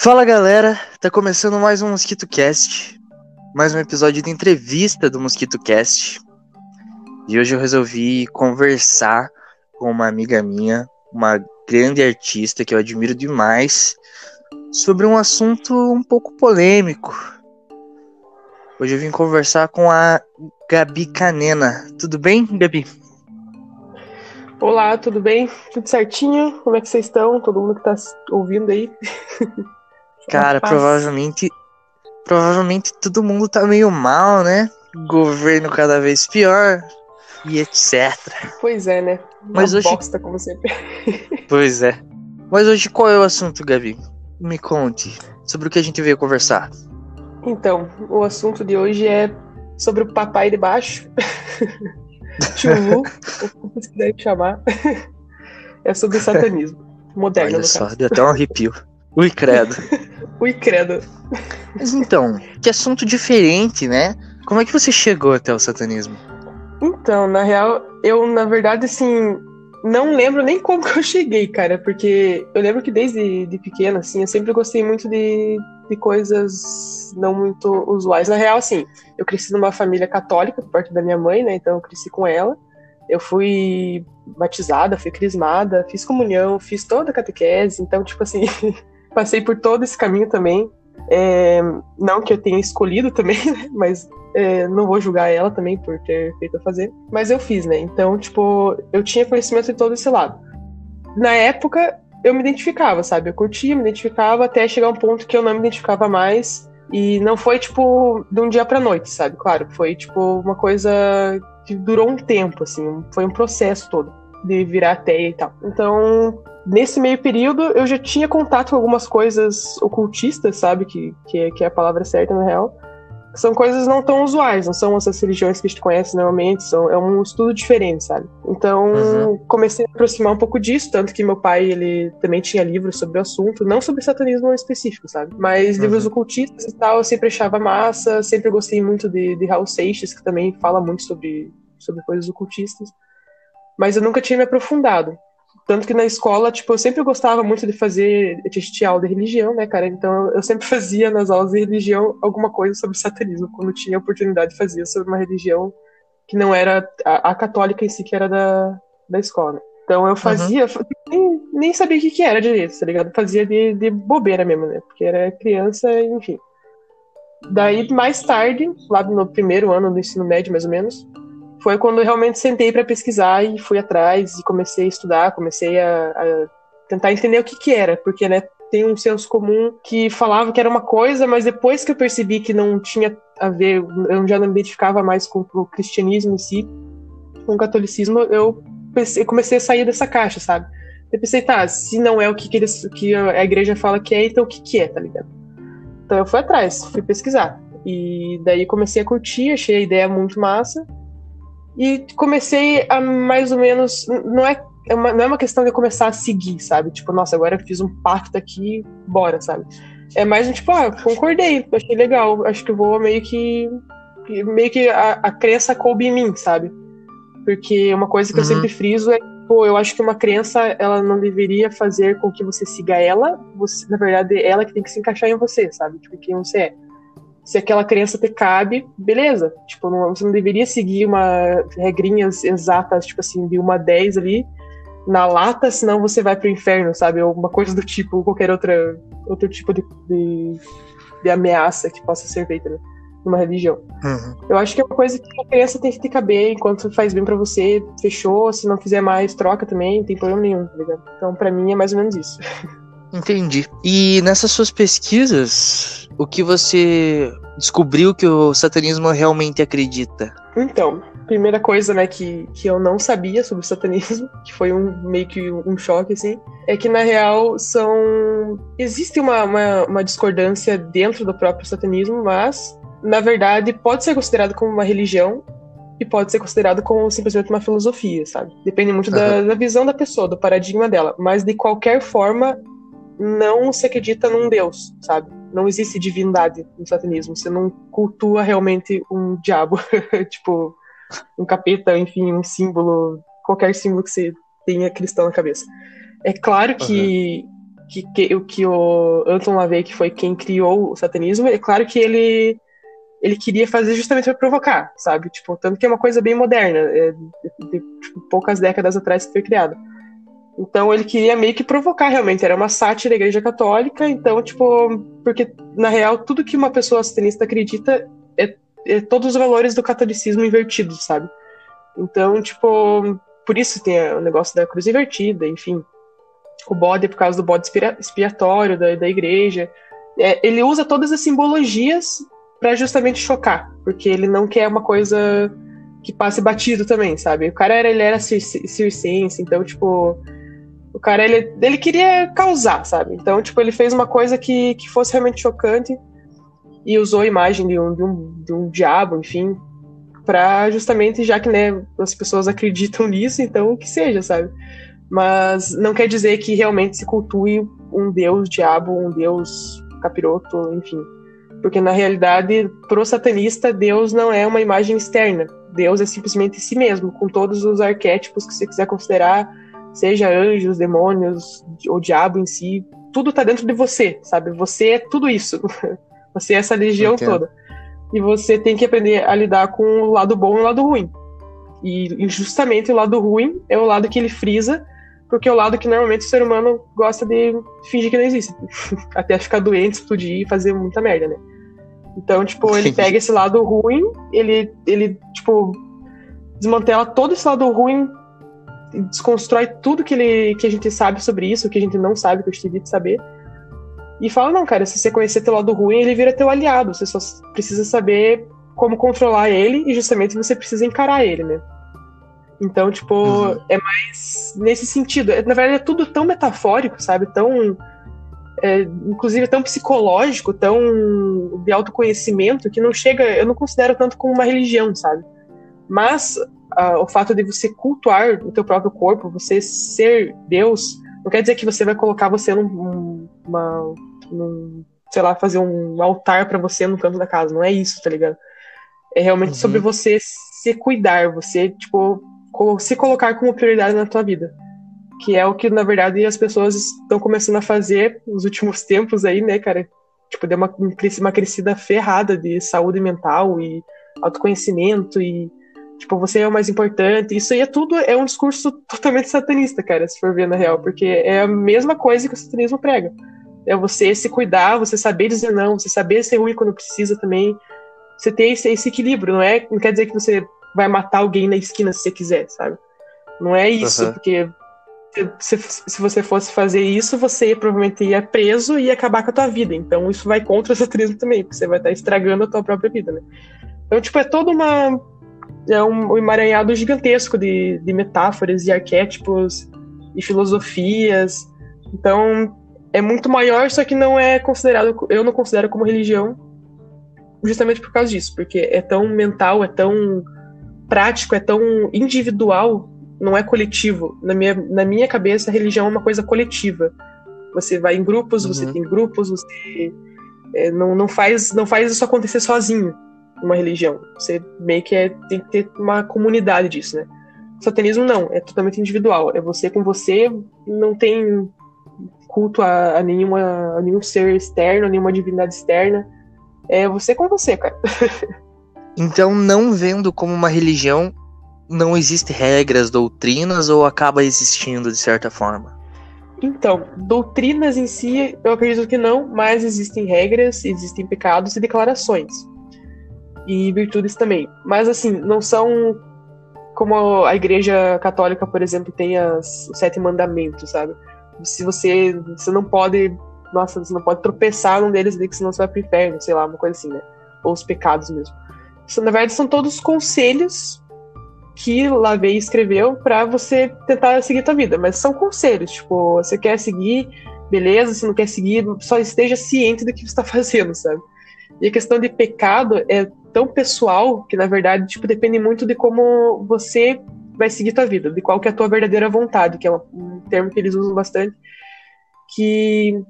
Fala galera, tá começando mais um Mosquito Cast, mais um episódio de entrevista do Mosquito Cast. E hoje eu resolvi conversar com uma amiga minha, uma grande artista que eu admiro demais, sobre um assunto um pouco polêmico. Hoje eu vim conversar com a Gabi Canena. Tudo bem, Gabi? Olá, tudo bem? Tudo certinho? Como é que vocês estão? Todo mundo que tá ouvindo aí? Cara, provavelmente. Provavelmente todo mundo tá meio mal, né? Governo cada vez pior e etc. Pois é, né? Uma Mas hoje- bosta, como sempre. Pois é. Mas hoje qual é o assunto, Gabi? Me conte sobre o que a gente veio conversar. Então, o assunto de hoje é sobre o papai de baixo. Tio Lu, ou como você quiser chamar. É sobre satanismo. Moderno, Olha só, caso. deu até um arrepio. Ui, credo. Ui, credo. Mas então, que assunto diferente, né? Como é que você chegou até o satanismo? Então, na real, eu, na verdade, assim, não lembro nem como que eu cheguei, cara, porque eu lembro que desde de pequena, assim, eu sempre gostei muito de, de coisas não muito usuais. Na real, assim, eu cresci numa família católica, por parte da minha mãe, né, então eu cresci com ela. Eu fui batizada, fui crismada, fiz comunhão, fiz toda a catequese, então, tipo assim, passei por todo esse caminho também. É, não que eu tenha escolhido também, né, mas é, não vou julgar ela também por ter feito a fazer, mas eu fiz, né? Então, tipo, eu tinha conhecimento de todo esse lado. Na época, eu me identificava, sabe? Eu curtia, me identificava até chegar um ponto que eu não me identificava mais. E não foi, tipo, de um dia pra noite, sabe? Claro, foi, tipo, uma coisa que durou um tempo, assim, foi um processo todo de virar ateia e tal. Então, nesse meio período, eu já tinha contato com algumas coisas ocultistas, sabe? Que, que, é- que é a palavra certa, na real são coisas não tão usuais, não são essas religiões que a gente conhece normalmente, são, é um estudo diferente, sabe? Então, Uhum. comecei a aproximar um pouco disso, tanto que meu pai, ele também tinha livros sobre o assunto, não sobre satanismo específico, sabe? Mas Uhum. livros ocultistas e tal, eu sempre achava massa, sempre gostei muito de, de Raul Seixas, que também fala muito sobre, sobre coisas ocultistas, mas eu nunca tinha me aprofundado. Tanto que na escola, tipo, eu sempre gostava muito de fazer de aula de religião, né, cara? Então eu sempre fazia nas aulas de religião alguma coisa sobre satanismo, quando tinha oportunidade fazia sobre uma religião que não era a, a católica em si, que era da, da escola. Então eu fazia, nem, nem sabia o que, que era direito, tá ligado? Fazia de, de bobeira mesmo, né? Porque era criança, enfim. Daí, mais tarde, lá no primeiro ano do ensino médio, mais ou menos, foi quando eu realmente sentei para pesquisar e fui atrás e comecei a estudar, comecei a, a tentar entender o que que era, porque, né, tem um senso comum que falava que era uma coisa, mas depois que eu percebi que não tinha a ver, eu já não me identificava mais com o cristianismo em si, com o catolicismo, eu comecei a sair dessa caixa, sabe? Eu pensei, tá, se não é o que, que, eles, que a igreja fala que é, então o que, que é, tá ligado? Então eu fui atrás, fui pesquisar. E daí comecei a curtir, achei a ideia muito massa. E comecei a mais ou menos. Não é, é uma, não é uma questão de eu começar a seguir, sabe? Tipo, nossa, agora eu fiz um pacto aqui, bora, sabe? É mais um tipo, ah, concordei, achei legal, acho que eu vou meio que. Meio que a, a crença coube em mim, sabe? Porque uma coisa que eu Uhum. sempre friso é, pô, eu acho que uma crença, ela não deveria fazer com que você siga ela, você, na verdade, é ela que tem que se encaixar em você, sabe? Tipo, quem você é se aquela crença te cabe, beleza. Tipo, não, você não deveria seguir uma regrinhas exatas, tipo assim, de uma a 10 ali na lata, senão você vai pro inferno, sabe? Ou uma coisa do tipo, qualquer outra, outro tipo de, de, de ameaça que possa ser feita né, numa religião. Uhum. Eu acho que é uma coisa que a crença tem que te caber enquanto faz bem pra você, fechou. Se não fizer mais, troca também, não tem problema nenhum, tá ligado? Então, pra mim, é mais ou menos isso. Entendi. E nessas suas pesquisas, o que você descobriu que o satanismo realmente acredita? Então, primeira coisa, né, que, que eu não sabia sobre o satanismo, que foi um meio que um choque, assim, é que na real são. Existe uma, uma, uma discordância dentro do próprio satanismo, mas, na verdade, pode ser considerado como uma religião e pode ser considerado como simplesmente uma filosofia, sabe? Depende muito da, da visão da pessoa, do paradigma dela. Mas, de qualquer forma, não se acredita num Deus, sabe? Não existe divindade no satanismo. Você não cultua realmente um diabo, tipo, um capeta, enfim, um símbolo, qualquer símbolo que você tenha cristão na cabeça. É claro que que, que, que o Anton LaVey, que foi quem criou o satanismo, é claro que ele ele queria fazer justamente para provocar, sabe? Tipo, tanto que é uma coisa bem moderna, é, de, de, tipo, poucas décadas atrás que foi criada. Então ele queria meio que provocar realmente, era uma sátira da Igreja Católica, então, tipo, porque na real tudo que uma pessoa satanista acredita é, é todos os valores do catolicismo invertidos, sabe? Então, tipo, por isso tem o negócio da cruz invertida, enfim. O bode por causa do bode expiatório da, da igreja. É, ele usa todas as simbologias para justamente chocar, porque ele não quer uma coisa que passe batido também, sabe? O cara era, ele era circense, então, tipo, o cara, ele, ele queria causar, sabe? Então, tipo, ele fez uma coisa que, que fosse realmente chocante e usou a imagem de um, de um, de um diabo, enfim, para justamente, já que, né, as pessoas acreditam nisso, então que seja, sabe? Mas não quer dizer que realmente se cultue um deus diabo, um deus capiroto, enfim. Porque na realidade, pro satanista, Deus não é uma imagem externa. Deus é simplesmente si mesmo, com todos os arquétipos que você quiser considerar, seja anjos, demônios, ou diabo em si, tudo tá dentro de você, sabe? Você é tudo isso. Você é essa legião Entendo. toda. E você tem que aprender a lidar com o lado bom e o lado ruim. E justamente o lado ruim é o lado que ele frisa, porque é o lado que normalmente o ser humano gosta de fingir que não existe. Até ficar doente, explodir e fazer muita merda, né? Então, tipo, ele pega esse lado ruim, ele, ele tipo, desmantela todo esse lado ruim, desconstrói tudo que, ele, que a gente sabe sobre isso, que a gente não sabe, que eu tive de saber, e fala, não, cara, se você conhecer teu lado ruim, ele vira teu aliado, você só precisa saber como controlar ele, e justamente você precisa encarar ele, né? Então, tipo, uhum. é mais nesse sentido. Na verdade, é tudo tão metafórico, sabe? Tão. É, inclusive tão psicológico, tão de autoconhecimento, que não chega. Eu não considero tanto como uma religião, sabe? Mas o fato de você cultuar o teu próprio corpo, você ser Deus, não quer dizer que você vai colocar você num, uma, num, sei lá, fazer um altar para você no canto da casa. Não é isso, tá ligado? É realmente uhum. sobre você se cuidar, você, tipo, se colocar como prioridade na tua vida. Que é o que, na verdade, as pessoas estão começando a fazer nos últimos tempos aí, né, cara? Tipo, deu uma, uma crescida ferrada de saúde mental e autoconhecimento e, tipo, você é o mais importante. Isso aí é tudo, é um discurso totalmente satanista, cara, se for ver na real, porque é a mesma coisa que o satanismo prega. É você se cuidar, você saber dizer não, você saber ser ruim quando precisa também. Você ter esse, esse equilíbrio, não é? Não quer dizer que você vai matar alguém na esquina se você quiser, sabe? Não é isso, uhum. porque se, se, você fosse fazer isso, você provavelmente ia preso e ia acabar com a tua vida. Então isso vai contra o satanismo também, porque você vai estar estragando a tua própria vida, né? Então, tipo, é todo uma. É um, um emaranhado gigantesco de, de metáforas e arquétipos e filosofias. Então, é muito maior, só que não é considerado. Eu não considero como religião, justamente por causa disso, porque é tão mental, é tão prático, é tão individual, não é coletivo. Na minha, na minha cabeça, a religião é uma coisa coletiva. Você vai em grupos, uhum. você tem grupos, você é, não, não, faz, não faz isso acontecer sozinho, uma religião. Você meio que é, tem que ter uma comunidade disso, né? O satanismo não, é totalmente individual. É você com você, não tem culto a, a, nenhuma, a nenhum ser externo, a nenhuma divindade externa. É você com você, cara. Então, não vendo como uma religião, não existe regras, doutrinas ou acaba existindo de certa forma? Então, doutrinas em si, eu acredito que não, mas existem regras, existem pecados e declarações. E virtudes também. Mas, assim, não são como a Igreja Católica, por exemplo, tem as, os sete mandamentos, sabe? Se você, você não pode, nossa, você não pode tropeçar num deles, que senão você vai pro inferno, sei lá, uma coisa assim, né? Ou os pecados mesmo na verdade, são todos conselhos que Lavey escreveu para você tentar seguir tua vida, mas são conselhos, tipo, você quer seguir, beleza, se não quer seguir, só esteja ciente do que você está fazendo, sabe? E a questão de pecado é tão pessoal que, na verdade, tipo, depende muito de como você vai seguir tua vida, de qual que é a tua verdadeira vontade, que é um termo que eles usam bastante, que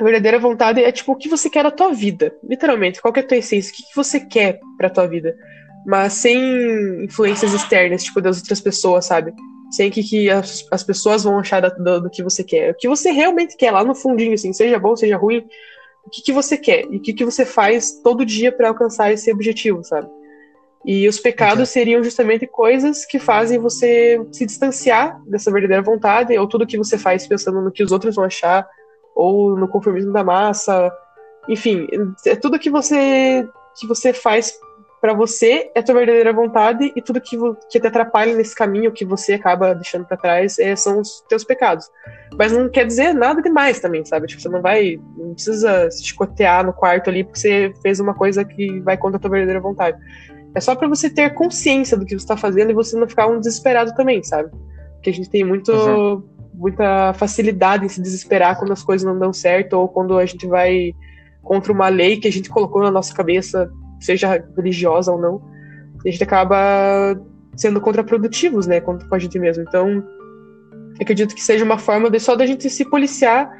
a verdadeira vontade é tipo o que você quer da tua vida, literalmente, qual que é a tua essência, o que, que você quer pra tua vida, mas sem influências externas, tipo das outras pessoas, sabe? sei o que, que as, as pessoas vão achar do, do, que você quer. O que você realmente quer lá no fundinho, assim, seja bom, seja ruim, o que, que você quer e o que, que você faz todo dia para alcançar esse objetivo, sabe? E os pecados seriam justamente coisas que fazem você se distanciar dessa verdadeira vontade, ou tudo que você faz pensando no que os outros vão achar, ou no conformismo da massa. Enfim, é tudo que você que você faz para você é tua verdadeira vontade e tudo que, que te atrapalha nesse caminho que você acaba deixando para trás é, são os teus pecados. Mas não quer dizer nada demais também, sabe? Tipo, você não vai, não precisa se chicotear no quarto ali porque você fez uma coisa que vai contra a tua verdadeira vontade. É só para você ter consciência do que você está fazendo e você não ficar um desesperado também, sabe? Porque a gente tem muito, uhum. muita facilidade em se desesperar quando as coisas não dão certo ou quando a gente vai contra uma lei que a gente colocou na nossa cabeça seja religiosa ou não, a gente acaba sendo contraprodutivos, né, com a gente mesmo. Então, acredito que seja uma forma de só da gente se policiar,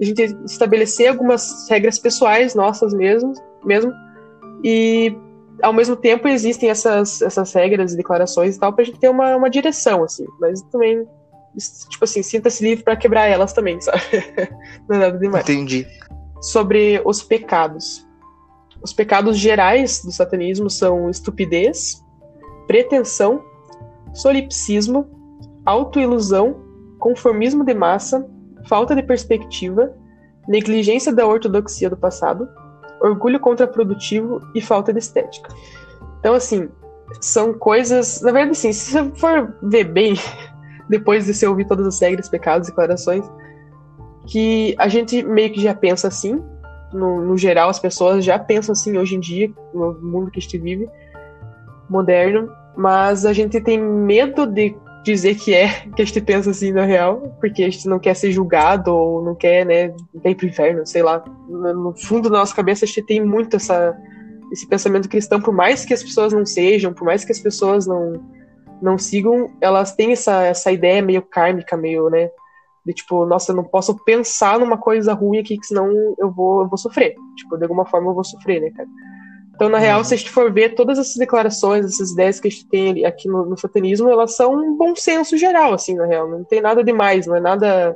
a gente estabelecer algumas regras pessoais nossas mesmo, mesmo e ao mesmo tempo existem essas, essas regras e declarações e tal pra gente ter uma, uma direção, assim, mas também, tipo assim, sinta-se livre para quebrar elas também, sabe? Não é nada demais. Entendi. Sobre os pecados. Os pecados gerais do satanismo são estupidez, pretensão, solipsismo, autoilusão, conformismo de massa, falta de perspectiva, negligência da ortodoxia do passado, orgulho contraprodutivo e falta de estética. Então, assim, são coisas. Na verdade, assim, se você for ver bem, depois de você ouvir todas as regras, pecados e declarações, que a gente meio que já pensa assim, no, no, geral, as pessoas já pensam assim hoje em dia, no mundo que a gente vive, moderno, mas a gente tem medo de dizer que é que a gente pensa assim na real, porque a gente não quer ser julgado ou não quer, né, ir pro inferno, sei lá. No fundo da nossa cabeça a gente tem muito essa, esse pensamento cristão, por mais que as pessoas não sejam, por mais que as pessoas não, não sigam, elas têm essa, essa ideia meio kármica, meio, né, de tipo, nossa, eu não posso pensar numa coisa ruim aqui, que senão eu vou, eu vou sofrer. Tipo, de alguma forma eu vou sofrer, né, cara? Então, na real, uhum. se a gente for ver todas essas declarações, essas ideias que a gente tem aqui no, no satanismo, elas são um bom senso geral, assim, na real. Não tem nada demais, não é nada.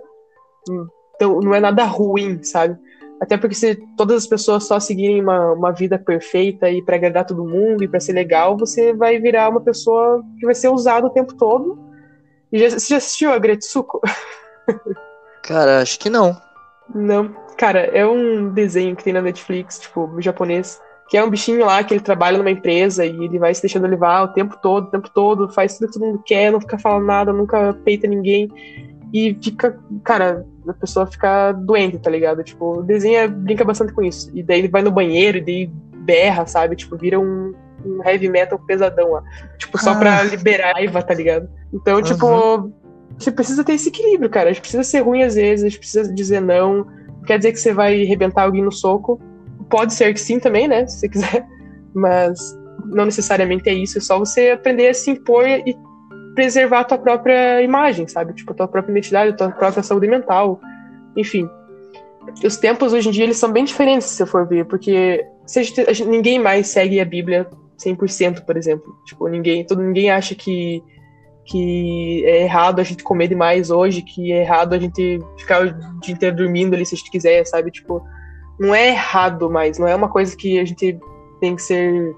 Então, não é nada ruim, sabe? Até porque se todas as pessoas só seguirem uma, uma vida perfeita e para agradar todo mundo e para ser legal, você vai virar uma pessoa que vai ser usada o tempo todo. E já, você já assistiu a Gretsuko? Cara, acho que não. Não. Cara, é um desenho que tem na Netflix, tipo, japonês, que é um bichinho lá que ele trabalha numa empresa e ele vai se deixando levar o tempo todo, o tempo todo, faz tudo que todo mundo quer, não fica falando nada, nunca peita ninguém. E fica, cara, a pessoa fica doente, tá ligado? Tipo, o desenho brinca bastante com isso. E daí ele vai no banheiro e daí berra, sabe? Tipo, vira um, um heavy metal pesadão lá. Tipo, só ah. pra liberar a raiva, tá ligado? Então, uhum. tipo, você precisa ter esse equilíbrio, cara. A gente precisa ser ruim às vezes, a gente precisa dizer não. Não quer dizer que você vai arrebentar alguém no soco. Pode ser que sim também, né? Se você quiser. Mas não necessariamente é isso. É só você aprender a se impor e preservar a tua própria imagem, sabe? Tipo, a tua própria identidade, a tua própria saúde mental. Enfim. Os tempos hoje em dia eles são bem diferentes, se você for ver, porque se a gente, a gente, ninguém mais segue a Bíblia 100%, por exemplo. Tipo, ninguém, todo ninguém acha que que é errado a gente comer demais hoje, que é errado a gente ficar o dia inteiro dormindo ali se a gente quiser, sabe? Tipo, não é errado mais, não é uma coisa que a gente tem que ser,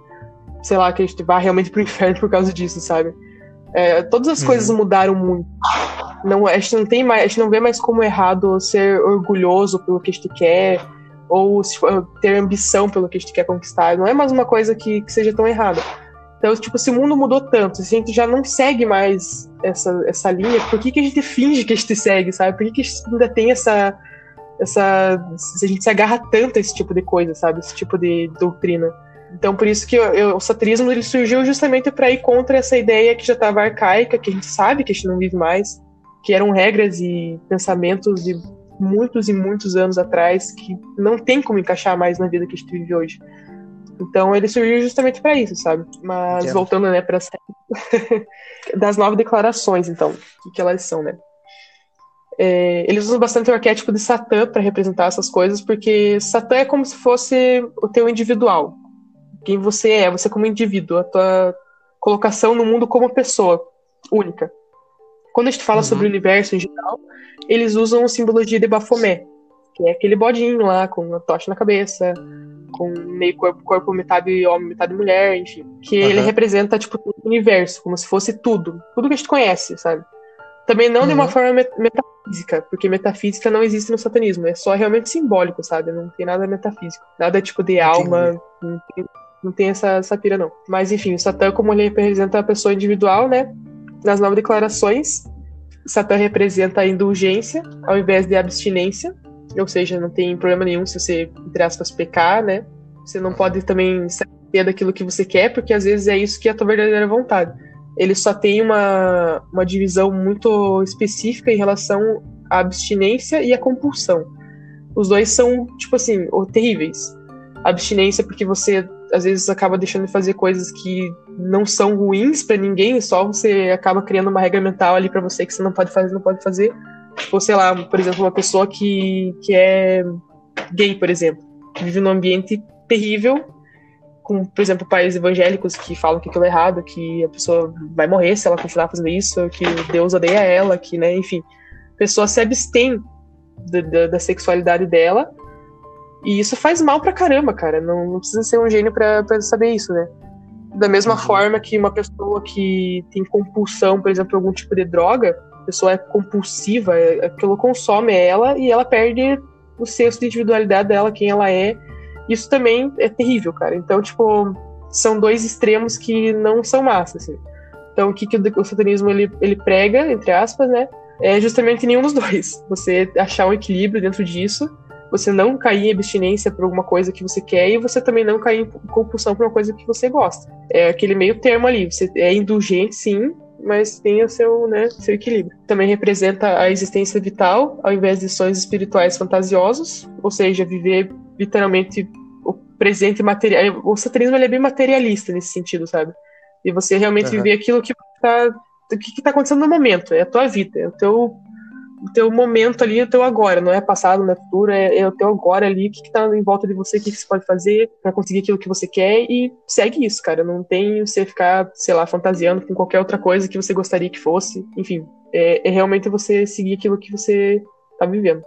sei lá, que a gente vá realmente pro inferno por causa disso, sabe? É, todas as uhum. coisas mudaram muito. Não, a gente não tem mais, a gente não vê mais como errado ser orgulhoso pelo que a gente quer ou ter ambição pelo que a gente quer conquistar. Não é mais uma coisa que, que seja tão errada. Então, tipo, se o mundo mudou tanto, se a gente já não segue mais essa, essa linha, por que, que a gente finge que a gente segue, sabe? Por que, que a gente ainda tem essa. essa a gente se agarra tanto a esse tipo de coisa, sabe? Esse tipo de doutrina. Então, por isso que eu, eu, o satanismo ele surgiu justamente para ir contra essa ideia que já estava arcaica, que a gente sabe que a gente não vive mais, que eram regras e pensamentos de muitos e muitos anos atrás que não tem como encaixar mais na vida que a gente vive hoje. Então ele surgiu justamente para isso, sabe? Mas Entendo. voltando, né, para das nove declarações, então, o que elas são, né? É, eles usam bastante o arquétipo de Satã para representar essas coisas, porque Satã é como se fosse o teu individual. Quem você é, você como indivíduo, a tua colocação no mundo como pessoa única. Quando a gente fala uhum. sobre o universo em geral, eles usam a simbologia de Baphomet, que é aquele bodinho lá com a tocha na cabeça, com meio corpo, corpo metade homem, metade mulher, enfim. Que uhum. ele representa, tipo, o universo, como se fosse tudo. Tudo que a gente conhece, sabe? Também não uhum. de uma uhum. forma metafísica, porque metafísica não existe no satanismo, é só realmente simbólico, sabe? Não tem nada metafísico. Nada tipo de alma, não tem, não tem essa, essa pira, não. Mas enfim, o Satã, como ele representa a pessoa individual, né? Nas nove declarações, Satã representa a indulgência ao invés de abstinência, ou seja, não tem problema nenhum se você, entre aspas, pecar, né? Você não pode também saber daquilo que você quer, porque às vezes é isso que é a tua verdadeira vontade. Ele só tem uma, uma divisão muito específica em relação à abstinência e à compulsão. Os dois são, tipo assim, terríveis. A abstinência porque você às vezes acaba deixando de fazer coisas que não são ruins para ninguém, só você acaba criando uma regra mental ali para você que você não pode fazer, não pode fazer. Tipo, sei lá, por exemplo, uma pessoa que, que é gay, por exemplo, que vive num ambiente terrível, com, por exemplo, pais evangélicos que falam que aquilo é errado, que a pessoa vai morrer se ela continuar fazendo isso, que Deus odeia ela, que, né, enfim, a pessoa se abstém da, da, da sexualidade dela, e isso faz mal pra caramba, cara, não, não precisa ser um gênio pra, pra saber isso, né. Da mesma uhum. forma que uma pessoa que tem compulsão, por exemplo, algum tipo de droga, pessoa é compulsiva, é, aquilo consome ela e ela perde o senso de individualidade dela, quem ela é. Isso também é terrível, cara. Então, tipo, são dois extremos que não são massa, assim. Então, o que, que o satanismo ele, ele prega, entre aspas, né? É justamente nenhum dos dois. Você achar um equilíbrio dentro disso, você não cair em abstinência por alguma coisa que você quer e você também não cair em compulsão por uma coisa que você gosta. É aquele meio termo ali. Você é indulgente, sim, mas tem o seu, né, seu equilíbrio. Também representa a existência vital, ao invés de sonhos espirituais fantasiosos, ou seja, viver literalmente o presente material. O satanismo é bem materialista nesse sentido, sabe? E você realmente uhum. viver aquilo que está o que está acontecendo no momento, é a tua vida, é o teu teu momento ali, o teu agora, não é passado, não é futuro, é, é o teu agora ali, o que, está em volta de você, o que, que você pode fazer para conseguir aquilo que você quer e segue isso, cara. Não tem você ficar, sei lá, fantasiando com qualquer outra coisa que você gostaria que fosse. Enfim, é, é realmente você seguir aquilo que você tá vivendo.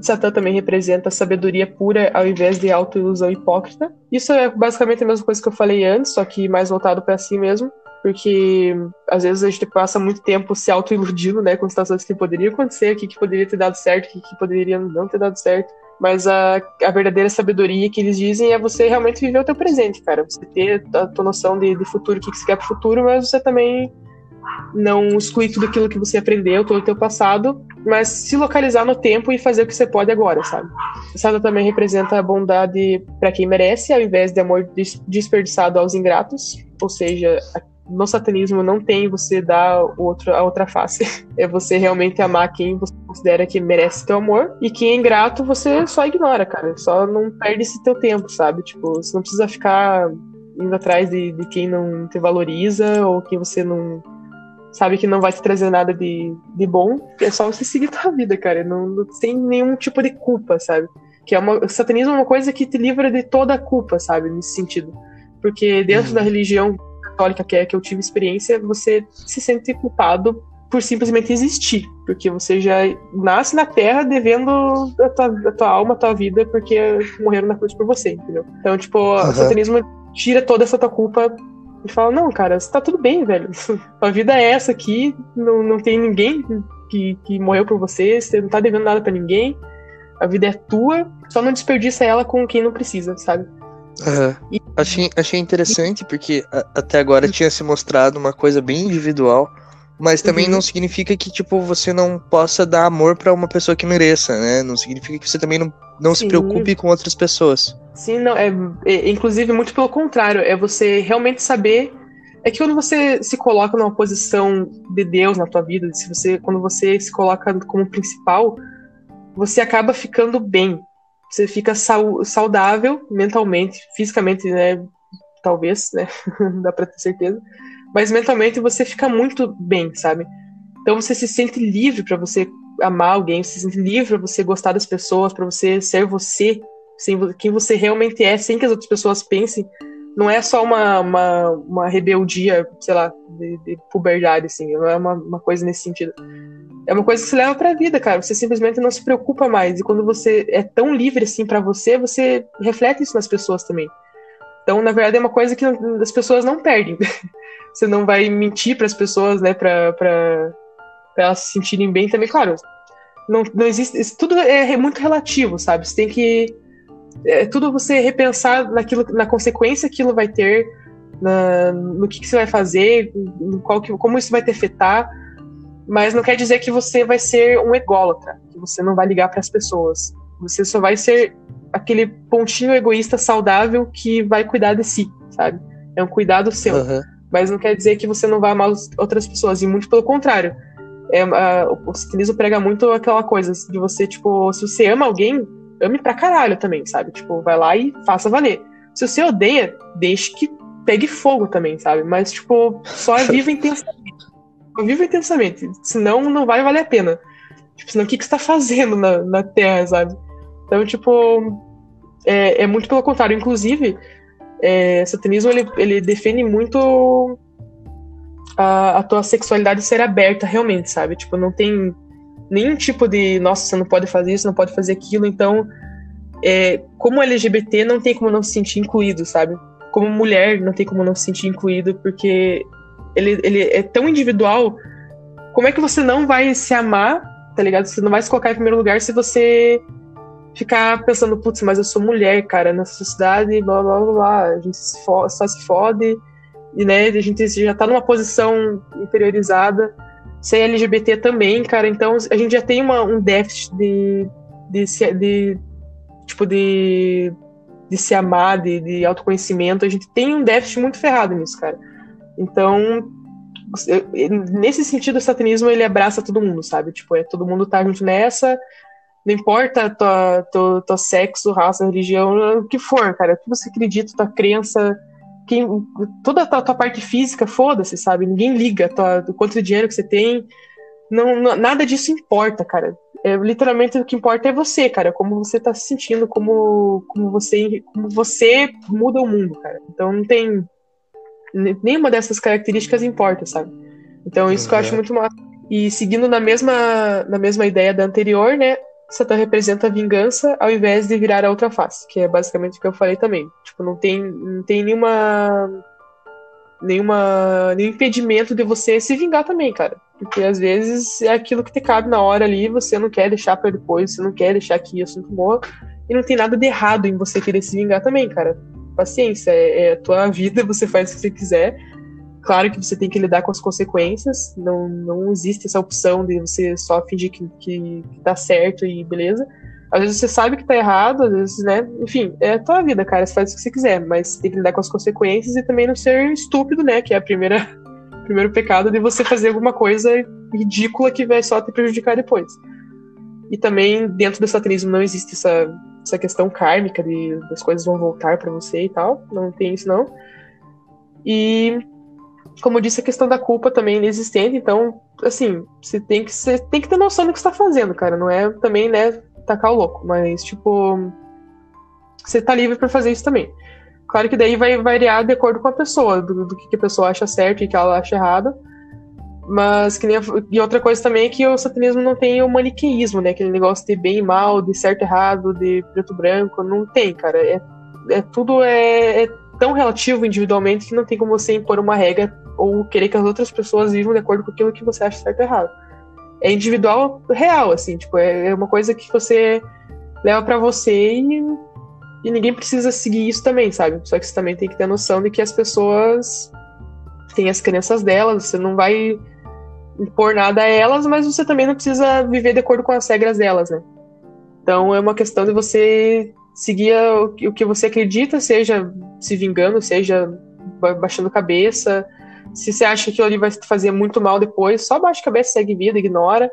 Satã também representa sabedoria pura ao invés de autoilusão hipócrita. Isso é basicamente a mesma coisa que eu falei antes, só que mais voltado para si mesmo porque às vezes a gente passa muito tempo se autoiludindo, né, com situações que poderiam acontecer, o que, que poderia ter dado certo, o que, que poderia não ter dado certo. Mas a, a verdadeira sabedoria que eles dizem é você realmente viver o teu presente, cara. Você ter a tua noção de, de futuro, o que, que você quer pro futuro, mas você também não excluir tudo aquilo que você aprendeu, todo o teu passado, mas se localizar no tempo e fazer o que você pode agora, sabe? Sada também representa a bondade para quem merece, ao invés de amor desperdiçado aos ingratos, ou seja, no satanismo não tem você dar outro, a outra face. É você realmente amar quem você considera que merece teu amor. E quem é ingrato, você só ignora, cara. Só não perde esse teu tempo, sabe? Tipo, você não precisa ficar indo atrás de, de quem não te valoriza ou quem você não sabe que não vai te trazer nada de, de bom. É só você seguir tua vida, cara. Não, não sem nenhum tipo de culpa, sabe? Que é uma, o satanismo é uma coisa que te livra de toda a culpa, sabe? Nesse sentido. Porque dentro uhum. da religião católica que é que eu tive experiência, você se sente culpado por simplesmente existir, porque você já nasce na Terra devendo a tua, a tua alma, a tua vida, porque morreram na cruz por você, entendeu? Então, tipo, uhum. o satanismo tira toda essa tua culpa e fala, não, cara, você tá tudo bem, velho. a vida é essa aqui, não, não tem ninguém que, que morreu por você, você não tá devendo nada para ninguém, a vida é tua, só não desperdiça ela com quem não precisa, sabe? Uhum. E, achei, achei interessante porque a, até agora tinha se mostrado uma coisa bem individual, mas também uhum. não significa que tipo você não possa dar amor para uma pessoa que mereça, né? Não significa que você também não, não se preocupe com outras pessoas. Sim, não é, é, inclusive muito pelo contrário, é você realmente saber é que quando você se coloca numa posição de Deus na tua vida, se você quando você se coloca como principal, você acaba ficando bem, você fica saudável mentalmente, fisicamente, né? Talvez, né? Não dá pra ter certeza. Mas mentalmente você fica muito bem, sabe? Então você se sente livre para você amar alguém, você se sente livre para você gostar das pessoas, para você ser você, sem quem você realmente é, sem que as outras pessoas pensem não é só uma, uma, uma rebeldia, sei lá, de, de puberdade, assim, não é uma, uma coisa nesse sentido. É uma coisa que você leva pra vida, cara. Você simplesmente não se preocupa mais. E quando você é tão livre assim para você, você reflete isso nas pessoas também. Então, na verdade, é uma coisa que as pessoas não perdem. você não vai mentir para as pessoas, né, pra, pra, pra elas se sentirem bem também. Claro, não, não existe. Isso tudo é muito relativo, sabe? Você tem que é tudo você repensar naquilo, na consequência que aquilo vai ter, na, no que, que, você vai fazer, qual que, como isso vai te afetar. Mas não quer dizer que você vai ser um ególatra, que você não vai ligar para as pessoas. Você só vai ser aquele pontinho egoísta saudável que vai cuidar de si, sabe? É um cuidado seu. Uhum. Mas não quer dizer que você não vai amar outras pessoas, e muito pelo contrário. É, a, o satanismo prega muito aquela coisa de você, tipo, se você ama alguém, ame pra caralho também, sabe? Tipo, vai lá e faça valer. Se você odeia, deixe que pegue fogo também, sabe? Mas, tipo, só viva intensamente. Viva intensamente. Senão não vai valer a pena. Tipo, senão o que, que você tá fazendo na, na Terra, sabe? Então, tipo, é, é muito pelo contrário. Inclusive, é, satanismo ele, ele defende muito a, a tua sexualidade ser aberta realmente, sabe? Tipo, não tem nenhum tipo de, nossa, você não pode fazer isso, não pode fazer aquilo. Então, é, como LGBT, não tem como não se sentir incluído, sabe? Como mulher, não tem como não se sentir incluído, porque ele, ele é tão individual. Como é que você não vai se amar, tá ligado? Você não vai se colocar em primeiro lugar se você ficar pensando, putz, mas eu sou mulher, cara, nessa sociedade, blá blá blá, blá. a gente se só se fode, e né, a gente já tá numa posição interiorizada ser LGBT também, cara. Então a gente já tem uma, um déficit de, de, de, tipo de, de se amar, de, de autoconhecimento. A gente tem um déficit muito ferrado nisso, cara. Então nesse sentido o satanismo ele abraça todo mundo, sabe? Tipo é todo mundo tá junto nessa. Não importa tua, tua, tua sexo, raça, religião, o que for, cara. O que você acredita, tua crença, quem, toda a tua, tua parte física, foda-se, sabe? Ninguém liga tua, o quanto de dinheiro que você tem. Não, não, nada disso importa, cara. É, literalmente o que importa é você, cara. Como você tá se sentindo, como, como, você, como você muda o mundo, cara. Então não tem. Nenhuma dessas características importa, sabe? Então isso uhum. que eu acho muito massa. E seguindo na mesma, na mesma ideia da anterior, né? Satã representa a vingança ao invés de virar a outra face, que é basicamente o que eu falei também. Tipo, não tem, não tem nenhuma, nenhuma, nenhum impedimento de você se vingar também, cara. Porque às vezes é aquilo que te cabe na hora ali, você não quer deixar para depois, você não quer deixar que o assunto morra. E não tem nada de errado em você querer se vingar também, cara. Paciência, é, é a tua vida, você faz o que você quiser. Claro que você tem que lidar com as consequências, não, não existe essa opção de você só fingir que, que, que tá certo e beleza. Às vezes você sabe que tá errado, às vezes, né? Enfim, é a tua vida, cara, você faz o que você quiser, mas tem que lidar com as consequências e também não ser estúpido, né? Que é a primeira primeiro pecado de você fazer alguma coisa ridícula que vai só te prejudicar depois. E também dentro do satanismo não existe essa, essa questão kármica de as coisas vão voltar para você e tal, não tem isso não. E como eu disse, a questão da culpa também é inexistente, então, assim, você tem que, você tem que ter noção do que você tá fazendo, cara. Não é também, né, tacar o louco, mas, tipo, você tá livre para fazer isso também. Claro que daí vai variar de acordo com a pessoa, do, do que a pessoa acha certo e que ela acha errado. Mas que nem a, e outra coisa também é que o satanismo não tem o maniqueísmo, né? Aquele negócio de bem e mal, de certo e errado, de preto e branco. Não tem, cara. É, é tudo é, é tão relativo individualmente que não tem como você impor uma regra ou querer que as outras pessoas vivam de acordo com aquilo que você acha certo ou errado. É individual real, assim, tipo, é, é uma coisa que você leva para você e, e ninguém precisa seguir isso também, sabe? Só que você também tem que ter noção de que as pessoas têm as crenças delas, você não vai impor nada a elas, mas você também não precisa viver de acordo com as regras delas, né? Então é uma questão de você seguir o que você acredita, seja se vingando, seja baixando cabeça. Se você acha que ali vai fazer muito mal depois, só baixa a cabeça, segue vida, ignora.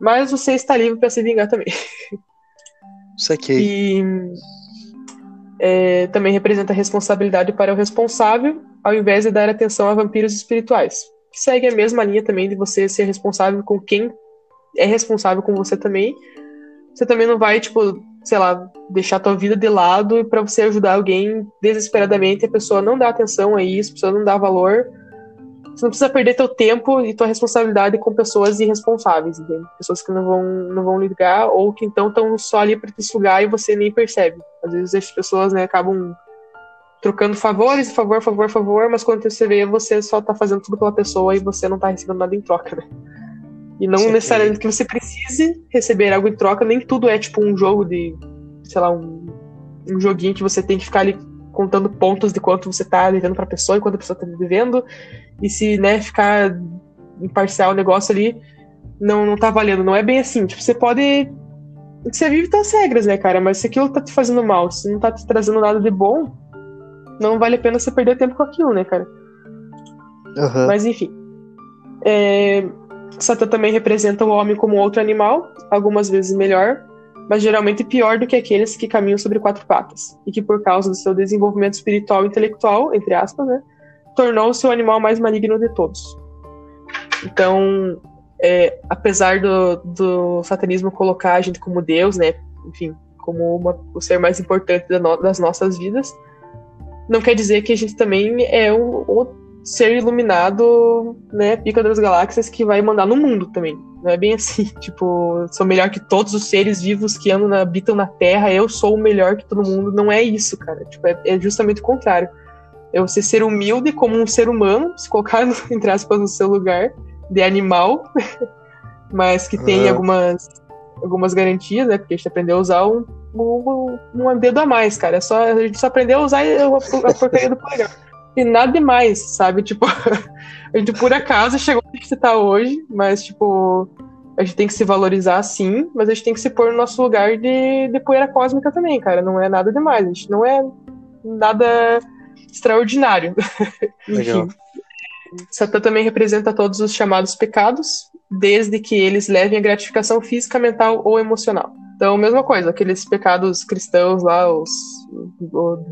Mas você está livre para se vingar também. Saquei. E é, também representa responsabilidade para o responsável, ao invés de dar atenção a vampiros espirituais. Que segue a mesma linha também de você ser responsável com quem é responsável com você também. Você também não vai, tipo, sei lá, deixar tua vida de lado para você ajudar alguém desesperadamente, a pessoa não dá atenção a isso, a pessoa não dá valor. Você não precisa perder teu tempo e tua responsabilidade com pessoas irresponsáveis, entende? Pessoas que não vão, não vão ligar ou que então estão só ali para te sugar e você nem percebe. Às vezes as pessoas né, acabam trocando favores, favor, favor, favor, mas quando você vê, você só tá fazendo tudo pela pessoa e você não tá recebendo nada em troca, né? E não necessariamente que você precise receber algo em troca, nem tudo é tipo um jogo de, sei lá, um, um joguinho que você tem que ficar ali contando pontos de quanto você tá devendo pra pessoa e quanto a pessoa tá devendo. E se, né, ficar imparcial o negócio ali, não, não tá valendo. Não é bem assim. Tipo, você pode. Você vive suas regras, né, cara? Mas se aquilo tá te fazendo mal, se não tá te trazendo nada de bom, não vale a pena você perder tempo com aquilo, né, cara? Uhum. Mas enfim. É, Satã também representa o homem como outro animal, algumas vezes melhor, mas geralmente pior do que aqueles que caminham sobre quatro patas, e que por causa do seu desenvolvimento espiritual e intelectual, entre aspas, né, tornou-se o animal mais maligno de todos. Então, é, apesar do, do satanismo colocar a gente como Deus, né, enfim, como uma, o ser mais importante da no, das nossas vidas, não quer dizer que a gente também é o, o ser iluminado, né, pica das galáxias que vai mandar no mundo também. Não é bem assim, tipo, sou melhor que todos os seres vivos que andam na, habitam na Terra, eu sou o melhor que todo mundo. Não é isso, cara. Tipo, é, é justamente o contrário. É você ser humilde como um ser humano, se colocar, entre aspas, no seu lugar de animal, mas que tem algumas, algumas garantias, né? Porque a gente aprendeu a usar um, um, um dedo a mais, cara. É só, a gente só aprendeu a usar a, a porcaria do polegar e nada demais, sabe? Tipo, a gente por acaso chegou onde você tá hoje, mas, tipo, a gente tem que se valorizar sim, mas a gente tem que se pôr no nosso lugar de, de poeira cósmica também, cara. Não é nada demais, a gente não é nada extraordinário. Enfim. Satã também representa todos os chamados pecados, desde que eles levem a gratificação física, mental ou emocional. Então, mesma coisa, aqueles pecados cristãos lá, os,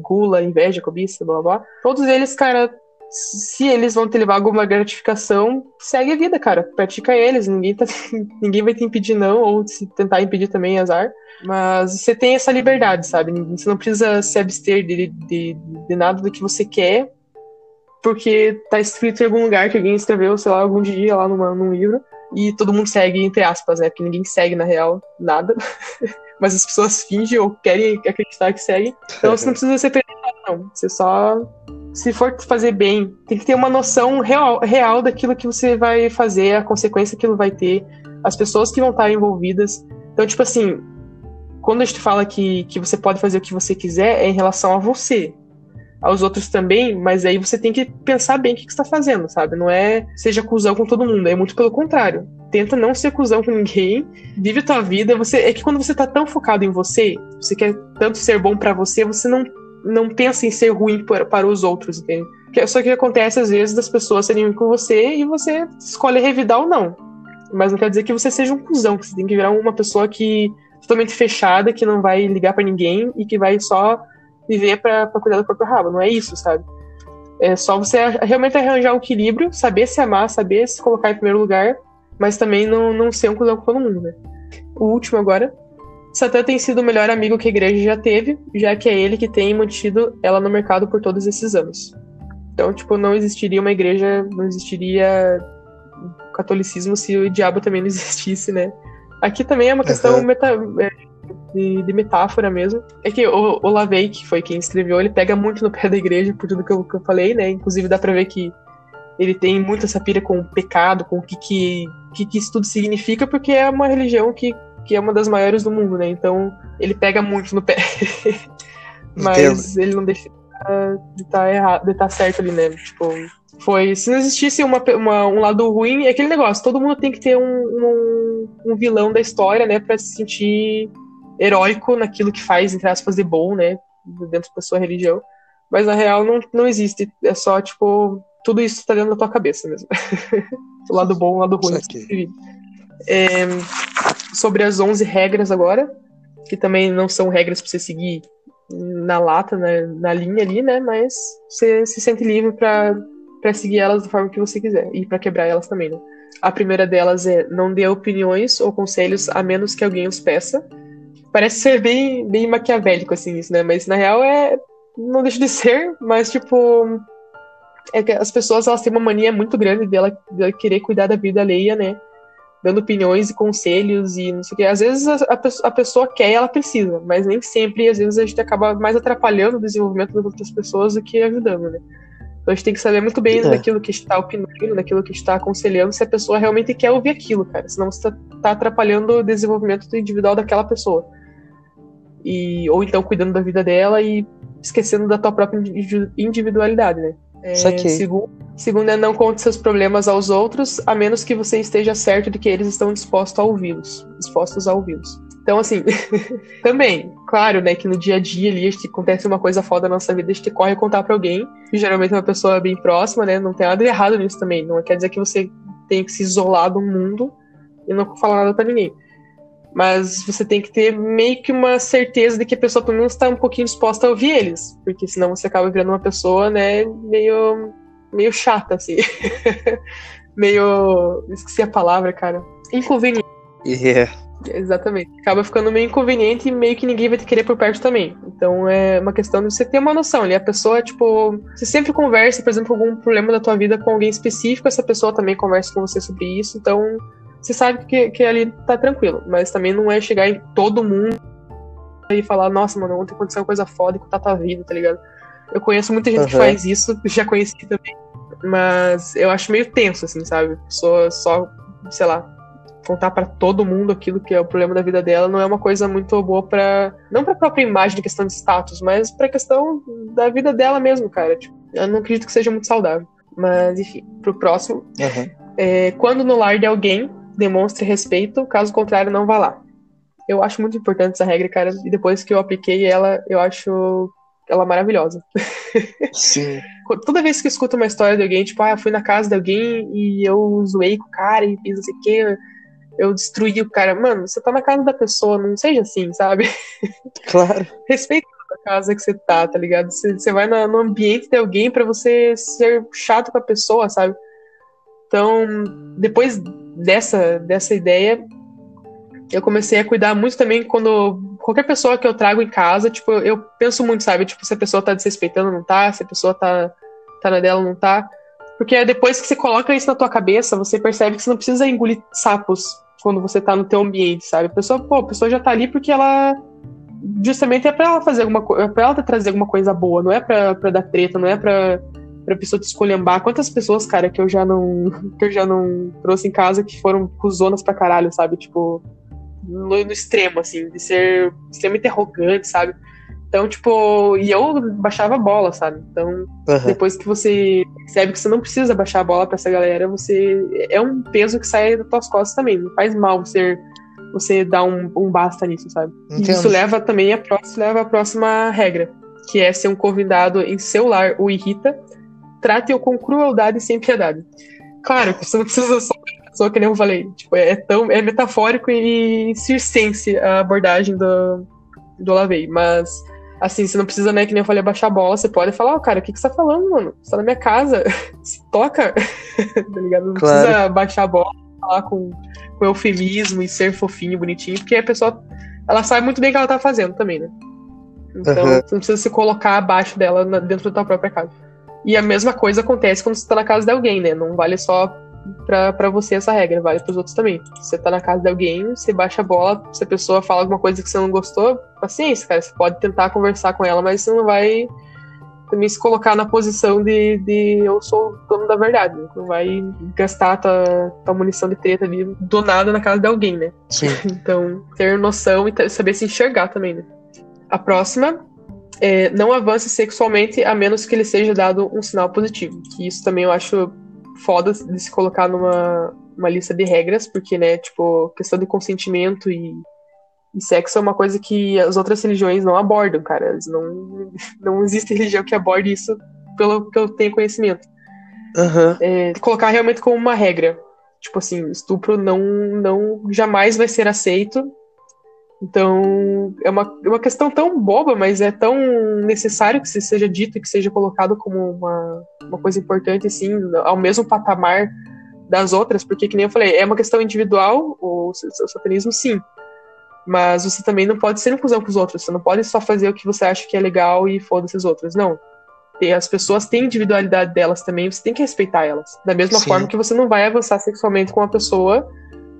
gula, inveja, cobiça, blá blá. Todos eles, cara, se eles vão te levar alguma gratificação, segue a vida, cara. Pratica eles. Ninguém, tá, ninguém vai te impedir, não, ou se tentar impedir também, azar. Mas você tem essa liberdade, sabe? Você não precisa se abster de, de, de nada do que você quer, porque tá escrito em algum lugar que alguém escreveu, sei lá, algum dia lá numa, num livro e todo mundo segue, entre aspas, né? Porque ninguém segue, na real, nada. Mas as pessoas fingem ou querem acreditar que seguem. Então você não precisa ser perdido, não. Você só. Se for fazer bem, tem que ter uma noção real, real daquilo que você vai fazer, a consequência que aquilo vai ter, as pessoas que vão estar envolvidas. Então, tipo assim, quando a gente fala que, que você pode fazer o que você quiser, é em relação a você aos outros também, mas aí você tem que pensar bem o que, que você tá fazendo, sabe? Não é seja cuzão com todo mundo, é muito pelo contrário. Tenta não ser cuzão com ninguém, vive a tua vida. Você, é que quando você tá tão focado em você, você quer tanto ser bom para você, você não, não pensa em ser ruim para, para os outros, entende? Só que acontece às vezes das pessoas serem com você e você escolhe revidar ou não. Mas não quer dizer que você seja um cuzão, que você tem que virar uma pessoa que totalmente fechada, que não vai ligar para ninguém e que vai só viver para cuidar do próprio rabo. Não é isso, sabe? É só você realmente arranjar um equilíbrio, saber se amar, saber se colocar em primeiro lugar, mas também não, não ser um cuzão com todo mundo, né? O último agora. Satã tem sido o melhor amigo que a igreja já teve, já que é ele que tem mantido ela no mercado por todos esses anos. Então, tipo, não existiria uma igreja, não existiria catolicismo se o diabo também não existisse, né? Aqui também é uma questão uhum. meta, é, de, de, metáfora mesmo. É que o, o Lavey, que foi quem escreveu, ele pega muito no pé da igreja por tudo que eu, que eu falei, né? Inclusive dá pra ver que ele tem muito essa pira com o pecado, com o que, que, que, que isso tudo significa, porque é uma religião que, que é uma das maiores do mundo, né? Então ele pega muito no pé. Mas ele não deixa de estar tá errado, de estar tá certo ali, né? Tipo, foi. Se não existisse uma, uma, um lado ruim, é aquele negócio, todo mundo tem que ter um, um, um vilão da história, né? Pra se sentir heróico naquilo que faz, entre aspas, de bom, né? Dentro da sua religião. Mas na real não, não existe. É só, tipo, tudo isso tá dentro da tua cabeça mesmo. o lado bom, o lado ruim. É, sobre as 11 regras agora, que também não são regras para você seguir na lata, na, na linha ali, né? Mas você se sente livre para seguir elas da forma que você quiser e para quebrar elas também, né? A primeira delas é não dê opiniões ou conselhos a menos que alguém os peça. Parece ser bem, bem maquiavélico, assim, isso, né? Mas na real é. Não deixa de ser, mas tipo. É que as pessoas elas têm uma mania muito grande dela, dela querer cuidar da vida alheia, né? Dando opiniões e conselhos e não sei o que. Às vezes a, a, pessoa quer e ela precisa, mas nem sempre, às vezes a gente acaba mais atrapalhando o desenvolvimento das outras pessoas do que ajudando, né? Então a gente tem que saber muito bem é. daquilo que está opinando, daquilo que está aconselhando, se a pessoa realmente quer ouvir aquilo, cara. Senão você está tá atrapalhando o desenvolvimento individual daquela pessoa. E, ou então cuidando da vida dela e esquecendo da tua própria individualidade, né? É, segundo, segundo é não conte seus problemas aos outros, a menos que você esteja certo de que eles estão dispostos a ouvi-los. Dispostos a ouvi-los. Então, assim, também, claro, né, que no dia a dia ali, a gente acontece uma coisa foda na nossa vida, a gente corre contar pra alguém, e geralmente é uma pessoa bem próxima, né, não tem nada de errado nisso também, não quer dizer que você tem que se isolar do mundo e não falar nada para ninguém. Mas você tem que ter meio que uma certeza de que a pessoa pelo menos está um pouquinho disposta a ouvir eles, porque senão você acaba virando uma pessoa, né, meio, meio chata, assim. meio. Esqueci a palavra, cara. Inconveniente. Yeah. Exatamente. Acaba ficando meio inconveniente e meio que ninguém vai te querer por perto também. Então é uma questão de você ter uma noção ali. A pessoa, tipo, você sempre conversa, por exemplo, algum problema da tua vida com alguém específico, essa pessoa também conversa com você sobre isso. Então você sabe que, que ali tá tranquilo. Mas também não é chegar em todo mundo e falar, nossa, mano, ontem aconteceu uma coisa foda e contar tua vida, tá ligado? Eu conheço muita gente uhum. que faz isso, já conheci também. Mas eu acho meio tenso, assim, sabe? A pessoa só, sei lá, contar para todo mundo aquilo que é o problema da vida dela não é uma coisa muito boa para não para própria imagem de questão de status, mas para questão da vida dela mesmo, cara. Tipo, eu não acredito que seja muito saudável. Mas enfim, pro próximo, uhum. é, quando no lar de alguém demonstre respeito, caso contrário não vá lá. Eu acho muito importante essa regra, cara, e depois que eu apliquei ela, eu acho ela maravilhosa. Sim. Toda vez que eu escuto uma história de alguém, tipo, ah, eu fui na casa de alguém e eu zoei com o cara e fiz não sei o que, eu destruí o cara. Mano, você tá na casa da pessoa, não seja assim, sabe? Claro. Respeita a casa que você tá, tá ligado? Você, você vai no, ambiente de alguém para você ser chato com a pessoa, sabe? Então, depois dessa, dessa ideia, eu comecei a cuidar muito também quando qualquer pessoa que eu trago em casa, tipo, eu penso muito, sabe? Tipo, se a pessoa tá desrespeitando, não tá, se a pessoa tá, tá na dela, não tá. Porque depois que você coloca isso na tua cabeça, você percebe que você não precisa engolir sapos quando você tá no teu ambiente, sabe? A pessoa, pô, a pessoa já tá ali porque ela justamente é para ela fazer alguma coisa, é pra ela trazer alguma coisa boa, não é pra dar treta, não é pra, pra pessoa te escolhambar. Quantas pessoas, cara, que eu já não que eu já não trouxe em casa que foram cuzonas pra caralho, sabe? Tipo, no, no extremo, assim, de ser extremamente arrogante, sabe? Então, tipo, e eu baixava a bola, sabe? Então, uhum. depois que você percebe que você não precisa baixar a bola para essa galera, você. É um peso que sai das tuas costas também. Não faz mal você, você dar um, um basta nisso, sabe? Isso leva também a próxima, leva a próxima regra, que é ser um convidado em seu lar o irrita, trate-o com crueldade e sem piedade. Claro, você não precisa só só que nem eu falei, tipo, é tão é metafórico e circense a abordagem do, do Lavei, mas Assim, você não precisa, né, que nem eu falei, baixar a bola. Você pode falar, ó, oh, cara, o que, que você tá falando, mano? Você tá na minha casa. Se toca, tá ligado? Não claro. precisa baixar a bola, falar com, com eufemismo e ser fofinho, bonitinho, porque a pessoa, ela sabe muito bem o que ela tá fazendo também, né? Então, uhum. você não precisa se colocar abaixo dela na, dentro da tua própria casa. E a mesma coisa acontece quando você tá na casa de alguém, né? Não vale só para você essa regra, vale para os outros também. Você tá na casa de alguém, você baixa a bola, se a pessoa fala alguma coisa que você não gostou, paciência, cara, você pode tentar conversar com ela, mas você não vai também se colocar na posição de, de eu sou o dono da verdade, não vai gastar a tua, tua munição de treta ali do nada na casa de alguém, né? Sim. Então, ter noção e saber se enxergar também, né? A próxima é não avance sexualmente a menos que lhe seja dado um sinal positivo, que isso também eu acho foda de se colocar numa uma lista de regras, porque, né, tipo, questão de consentimento e, e sexo é uma coisa que as outras religiões não abordam, cara. Eles não, não existe religião que aborde isso pelo que eu tenho conhecimento. Uhum. É, colocar realmente como uma regra. Tipo assim, estupro não, não jamais vai ser aceito então, é uma, é uma questão tão boba, mas é tão necessário que seja dito e que seja colocado como uma, uma coisa importante, assim, ao mesmo patamar das outras, porque, que nem eu falei, é uma questão individual, o, o satanismo, sim. Mas você também não pode ser inclusão com os outros. Você não pode só fazer o que você acha que é legal e foda-se os outros. Não. As pessoas têm individualidade delas também, você tem que respeitar elas. Da mesma Sim. forma que você não vai avançar sexualmente com uma pessoa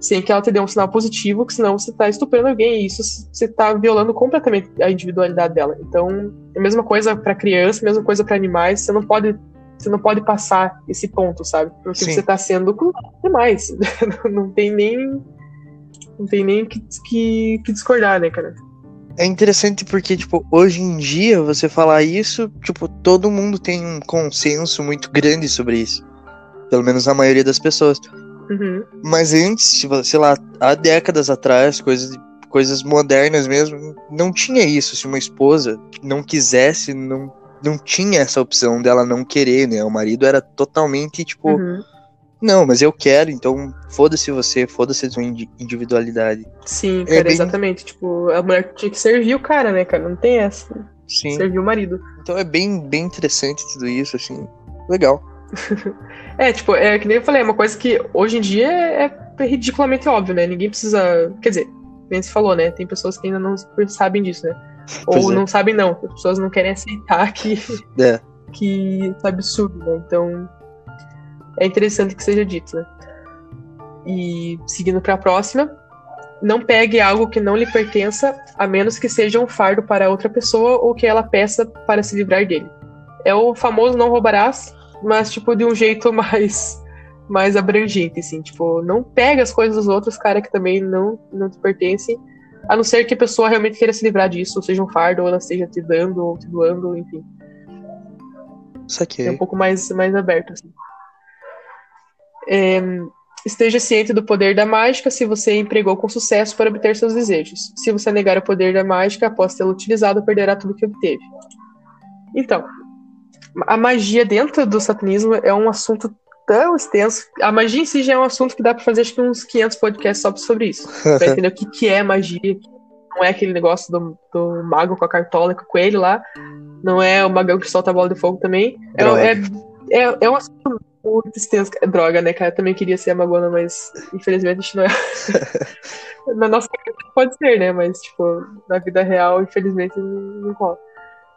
sem que ela te dê um sinal positivo, que senão você está estuprando alguém e isso você está violando completamente a individualidade dela. Então, é a mesma coisa para criança, a mesma coisa para animais, você não pode você não pode passar esse ponto, sabe? Porque Sim. você está sendo demais. não tem nem não tem nem que, que, que discordar, né, cara? É interessante porque, tipo, hoje em dia, você falar isso, tipo, todo mundo tem um consenso muito grande sobre isso. Pelo menos a maioria das pessoas. Uhum. Mas antes, sei lá, há décadas atrás, coisas, coisas modernas mesmo, não tinha isso. Se uma esposa não quisesse, não, não tinha essa opção dela não querer, né? O marido era totalmente, tipo, uhum. Não, mas eu quero, então foda-se você, foda-se a sua individualidade. Sim, é cara, é bem... exatamente. Tipo, a mulher tinha que servir o cara, né, cara? Não tem essa. Sim. Servir o marido. Então é bem, bem interessante tudo isso, assim. Legal. é, tipo, é que nem eu falei, é uma coisa que hoje em dia é, é ridiculamente óbvio, né? Ninguém precisa. Quer dizer, nem você falou, né? Tem pessoas que ainda não sabem disso, né? Ou é. não sabem, não. As pessoas não querem aceitar que. É. Que é absurdo, né? Então é interessante que seja dito, né? E seguindo para a próxima, não pegue algo que não lhe pertença, a menos que seja um fardo para outra pessoa ou que ela peça para se livrar dele. É o famoso não roubarás, mas tipo de um jeito mais mais abrangente, assim, tipo, não pega as coisas dos outros, cara, que também não não te pertencem, a não ser que a pessoa realmente queira se livrar disso, ou seja um fardo, ou ela esteja te dando, ou te doando, enfim. Isso aqui. É um pouco mais mais aberto, assim. É, esteja ciente do poder da mágica se você empregou com sucesso para obter seus desejos. Se você negar o poder da mágica após tê-lo utilizado, perderá tudo que obteve. Então, a magia dentro do satanismo é um assunto tão extenso. A magia em si já é um assunto que dá para fazer acho que uns 500 podcasts só sobre isso. Pra entender o que, que é magia. Não é aquele negócio do, do mago com a cartola com o coelho lá. Não é o magão que solta a bola de fogo também. É, é, é, é um assunto muito extenso. Droga, né, cara? Eu também queria ser a Magona, mas infelizmente a gente não é. na nossa pode ser, né? Mas, tipo, na vida real, infelizmente, não rola.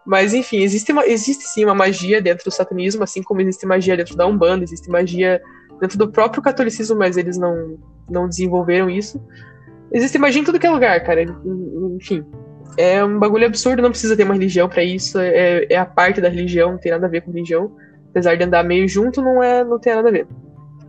Mas, enfim, existe, uma, existe sim uma magia dentro do satanismo, assim como existe magia dentro da Umbanda, existe magia dentro do próprio catolicismo, mas eles não, não desenvolveram isso. Existe magia em tudo que é lugar, cara. Enfim. É um bagulho absurdo, não precisa ter uma religião para isso. É, é a parte da religião, não tem nada a ver com religião apesar de andar meio junto, não é, não tem nada a ver.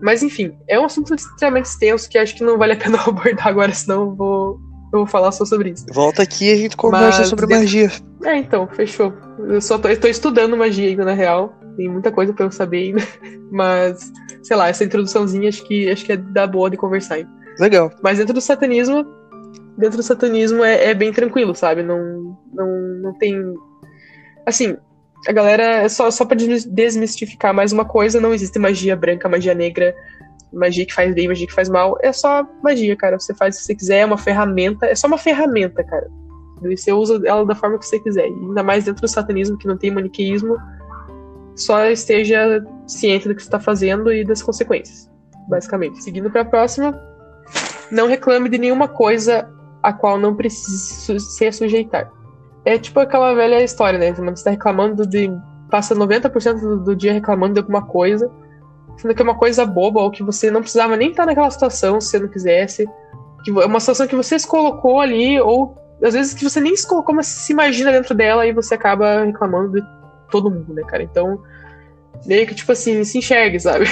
Mas enfim, é um assunto extremamente extenso que acho que não vale a pena abordar agora, senão eu vou, eu vou falar só sobre isso. Volta aqui e a gente conversa Mas, sobre magia. É, então, fechou. Eu só tô, eu tô estudando magia ainda, na real. Tem muita coisa pra eu saber ainda. Mas, sei lá, essa introduçãozinha acho que, acho que é da boa de conversar. Legal. Mas dentro do satanismo, dentro do satanismo é, é bem tranquilo, sabe? Não, não, não tem. Assim, a galera, só, só pra desmistificar mais uma coisa, não existe magia branca, magia negra, magia que faz bem, magia que faz mal. É só magia, cara. Você faz o que você quiser, é uma ferramenta. É só uma ferramenta, cara. Você usa ela da forma que você quiser. E ainda mais dentro do satanismo, que não tem maniqueísmo. Só esteja ciente do que você está fazendo e das consequências. Basicamente. Seguindo para a próxima. Não reclame de nenhuma coisa a qual não precise se sujeitar. É tipo aquela velha história, né? Você tá reclamando de. Passa 90% do, do dia reclamando de alguma coisa, sendo que é uma coisa boba, ou que você não precisava nem estar naquela situação se você não quisesse. Que é uma situação que você se colocou ali, ou às vezes que você nem se colocou, mas se imagina dentro dela e você acaba reclamando de todo mundo, né, cara? Então, meio que, tipo assim, se enxergue, sabe?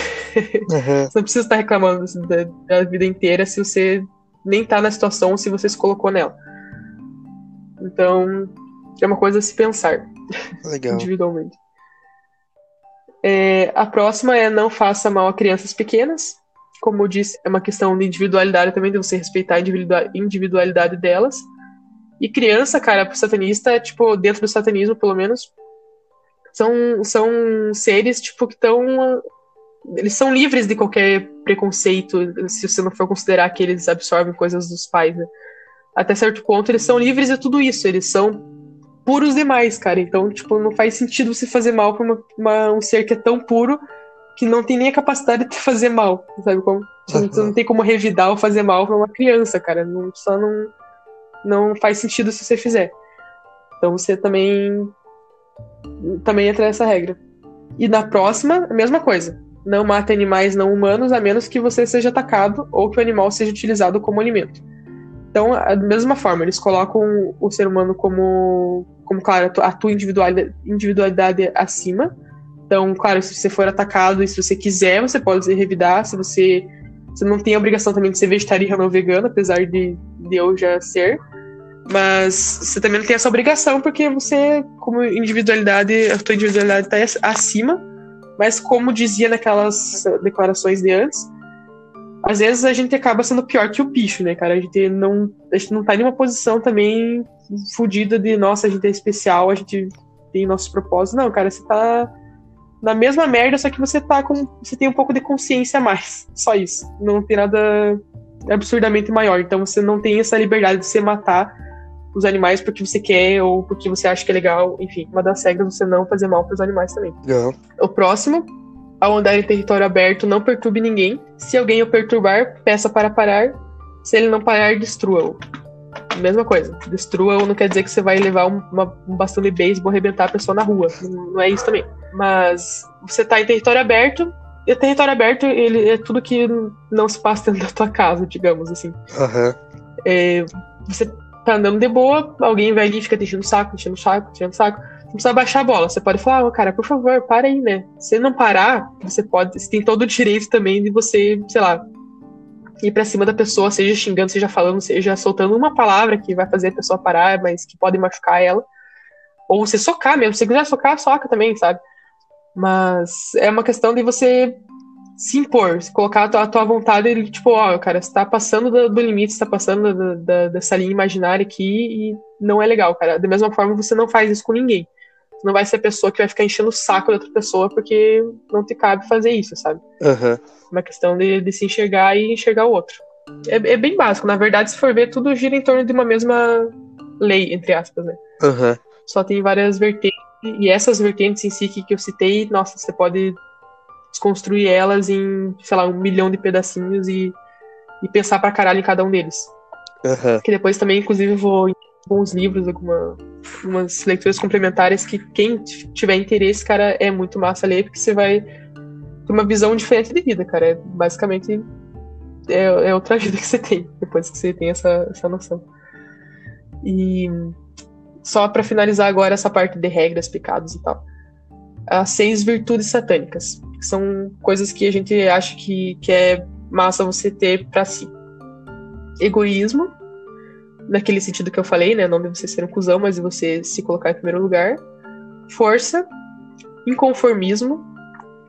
Uhum. você não precisa estar reclamando da, da, vida inteira se você nem tá na situação, se você se colocou nela. Então, é uma coisa a se pensar Legal. individualmente. É, a próxima é não faça mal a crianças pequenas. Como eu disse, é uma questão de individualidade também, de você respeitar a individualidade delas. E criança, cara, pro satanista, tipo, dentro do satanismo, pelo menos, são, são seres, tipo, que estão. Eles são livres de qualquer preconceito, se você não for considerar que eles absorvem coisas dos pais, né? Até certo ponto, eles são livres de tudo isso. Eles são puros demais, cara. Então, tipo, não faz sentido você fazer mal pra uma, uma, um ser que é tão puro que não tem nem a capacidade de fazer mal, sabe como? Uhum. Você não tem como revidar ou fazer mal pra uma criança, cara. Não, só não, não faz sentido se você fizer. Então você também também entra nessa regra. E na próxima, a mesma coisa. Não mate animais não humanos a menos que você seja atacado ou que o animal seja utilizado como alimento. Então, da mesma forma, eles colocam o ser humano como, como claro, a tua individualidade, individualidade acima. Então, claro, se você for atacado e se você quiser, você pode revidar. Se você, você não tem a obrigação também de ser vegetariano ou vegano, apesar de, de eu já ser. Mas você também não tem essa obrigação, porque você, como individualidade, a tua individualidade está acima. Mas como dizia naquelas declarações de antes, às vezes a gente acaba sendo pior que o bicho, né, cara? A gente não, a gente não tá em uma posição também fodida de, nossa, a gente é especial, a gente tem nossos propósitos. Não, cara, você tá na mesma merda, só que você tá com. Você tem um pouco de consciência a mais. Só isso. Não tem nada absurdamente maior. Então você não tem essa liberdade de você matar os animais porque você quer ou porque você acha que é legal. Enfim, uma das regras é você não fazer mal para os animais também. Não. O próximo ao andar em território aberto, não perturbe ninguém. Se alguém o perturbar, peça para parar. Se ele não parar, destrua-o. Mesma coisa. Destrua-o não quer dizer que você vai levar uma, um bastão de beisebol e arrebentar a pessoa na rua. Não, não é isso também. Mas você está em território aberto, e território aberto ele é tudo que não se passa dentro da tua casa, digamos assim. Uhum. É, você tá andando de boa, alguém vai ali e fica enchendo o saco, enchendo o saco, enchendo o saco precisa baixar a bola. Você pode falar, oh, cara, por favor, para aí, né? Se não parar, você pode. Você tem todo o direito também de você, sei lá, ir pra cima da pessoa, seja xingando, seja falando, seja soltando uma palavra que vai fazer a pessoa parar, mas que pode machucar ela. Ou você socar mesmo. Se você quiser socar, soca também, sabe? Mas é uma questão de você se impor, se colocar a tua, a tua vontade e, tipo, ó, cara, você tá passando do, do limite, você tá passando da, da, dessa linha imaginária aqui e não é legal, cara. Da mesma forma, você não faz isso com ninguém não vai ser a pessoa que vai ficar enchendo o saco da outra pessoa porque não te cabe fazer isso, sabe? Uhum. Uma questão de, de se enxergar e enxergar o outro. É, é, bem básico. Na verdade, se for ver, tudo gira em torno de uma mesma lei, entre aspas, né? Uhum. Só tem várias vertentes. E essas vertentes em si que, que eu citei, nossa, você pode desconstruir elas em, sei lá, um milhão de pedacinhos e, e pensar pra caralho em cada um deles. Uhum. Que depois também, inclusive, vou bons livros, alguma, algumas leituras complementares que quem tiver interesse, cara, é muito massa ler, porque você vai ter uma visão diferente de vida, cara. É, basicamente é, é outra vida que você tem, depois que você tem essa, essa noção. E só para finalizar agora essa parte de regras, pecados e tal. As seis virtudes satânicas, são coisas que a gente acha que, que é massa você ter para si. Egoísmo, naquele sentido que eu falei, né? Não de você ser um cuzão, mas de você se colocar em primeiro lugar. Força, inconformismo,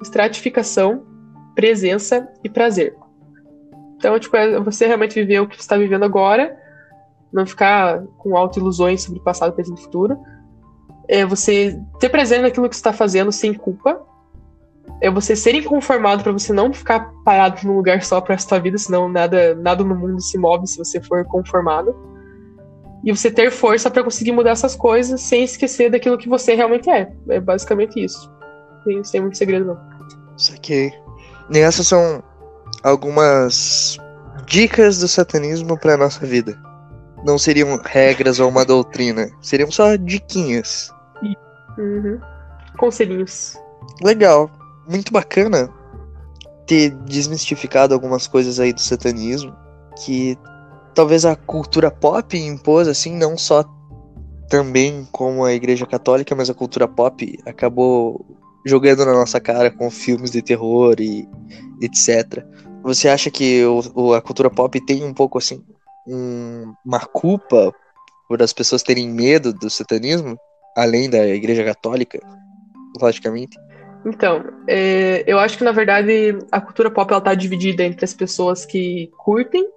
estratificação, presença e prazer. Então, tipo, é você realmente viver o que você está vivendo agora, não ficar com auto-ilusões sobre passado, presente e futuro. É você ter prazer naquilo que você está fazendo sem culpa. É você ser inconformado para você não ficar parado num lugar só para sua vida, senão nada, nada no mundo se move se você for conformado e você ter força para conseguir mudar essas coisas sem esquecer daquilo que você realmente é. É basicamente isso. Sem, sem muito segredo, não. Saquei. E essas são algumas dicas do satanismo para nossa vida. Não seriam regras ou uma doutrina, seriam só diquinhas. Uhum. Conselhinhos. Legal, muito bacana ter desmistificado algumas coisas aí do satanismo que talvez a cultura pop impôs, assim, não só também como a Igreja Católica, mas a cultura pop acabou jogando na nossa cara com filmes de terror e etc. Você acha que o, a cultura pop tem um pouco assim um, uma culpa por as pessoas terem medo do satanismo, além da Igreja Católica, logicamente? Então, é, eu acho que na verdade a cultura pop ela tá dividida entre as pessoas que curtem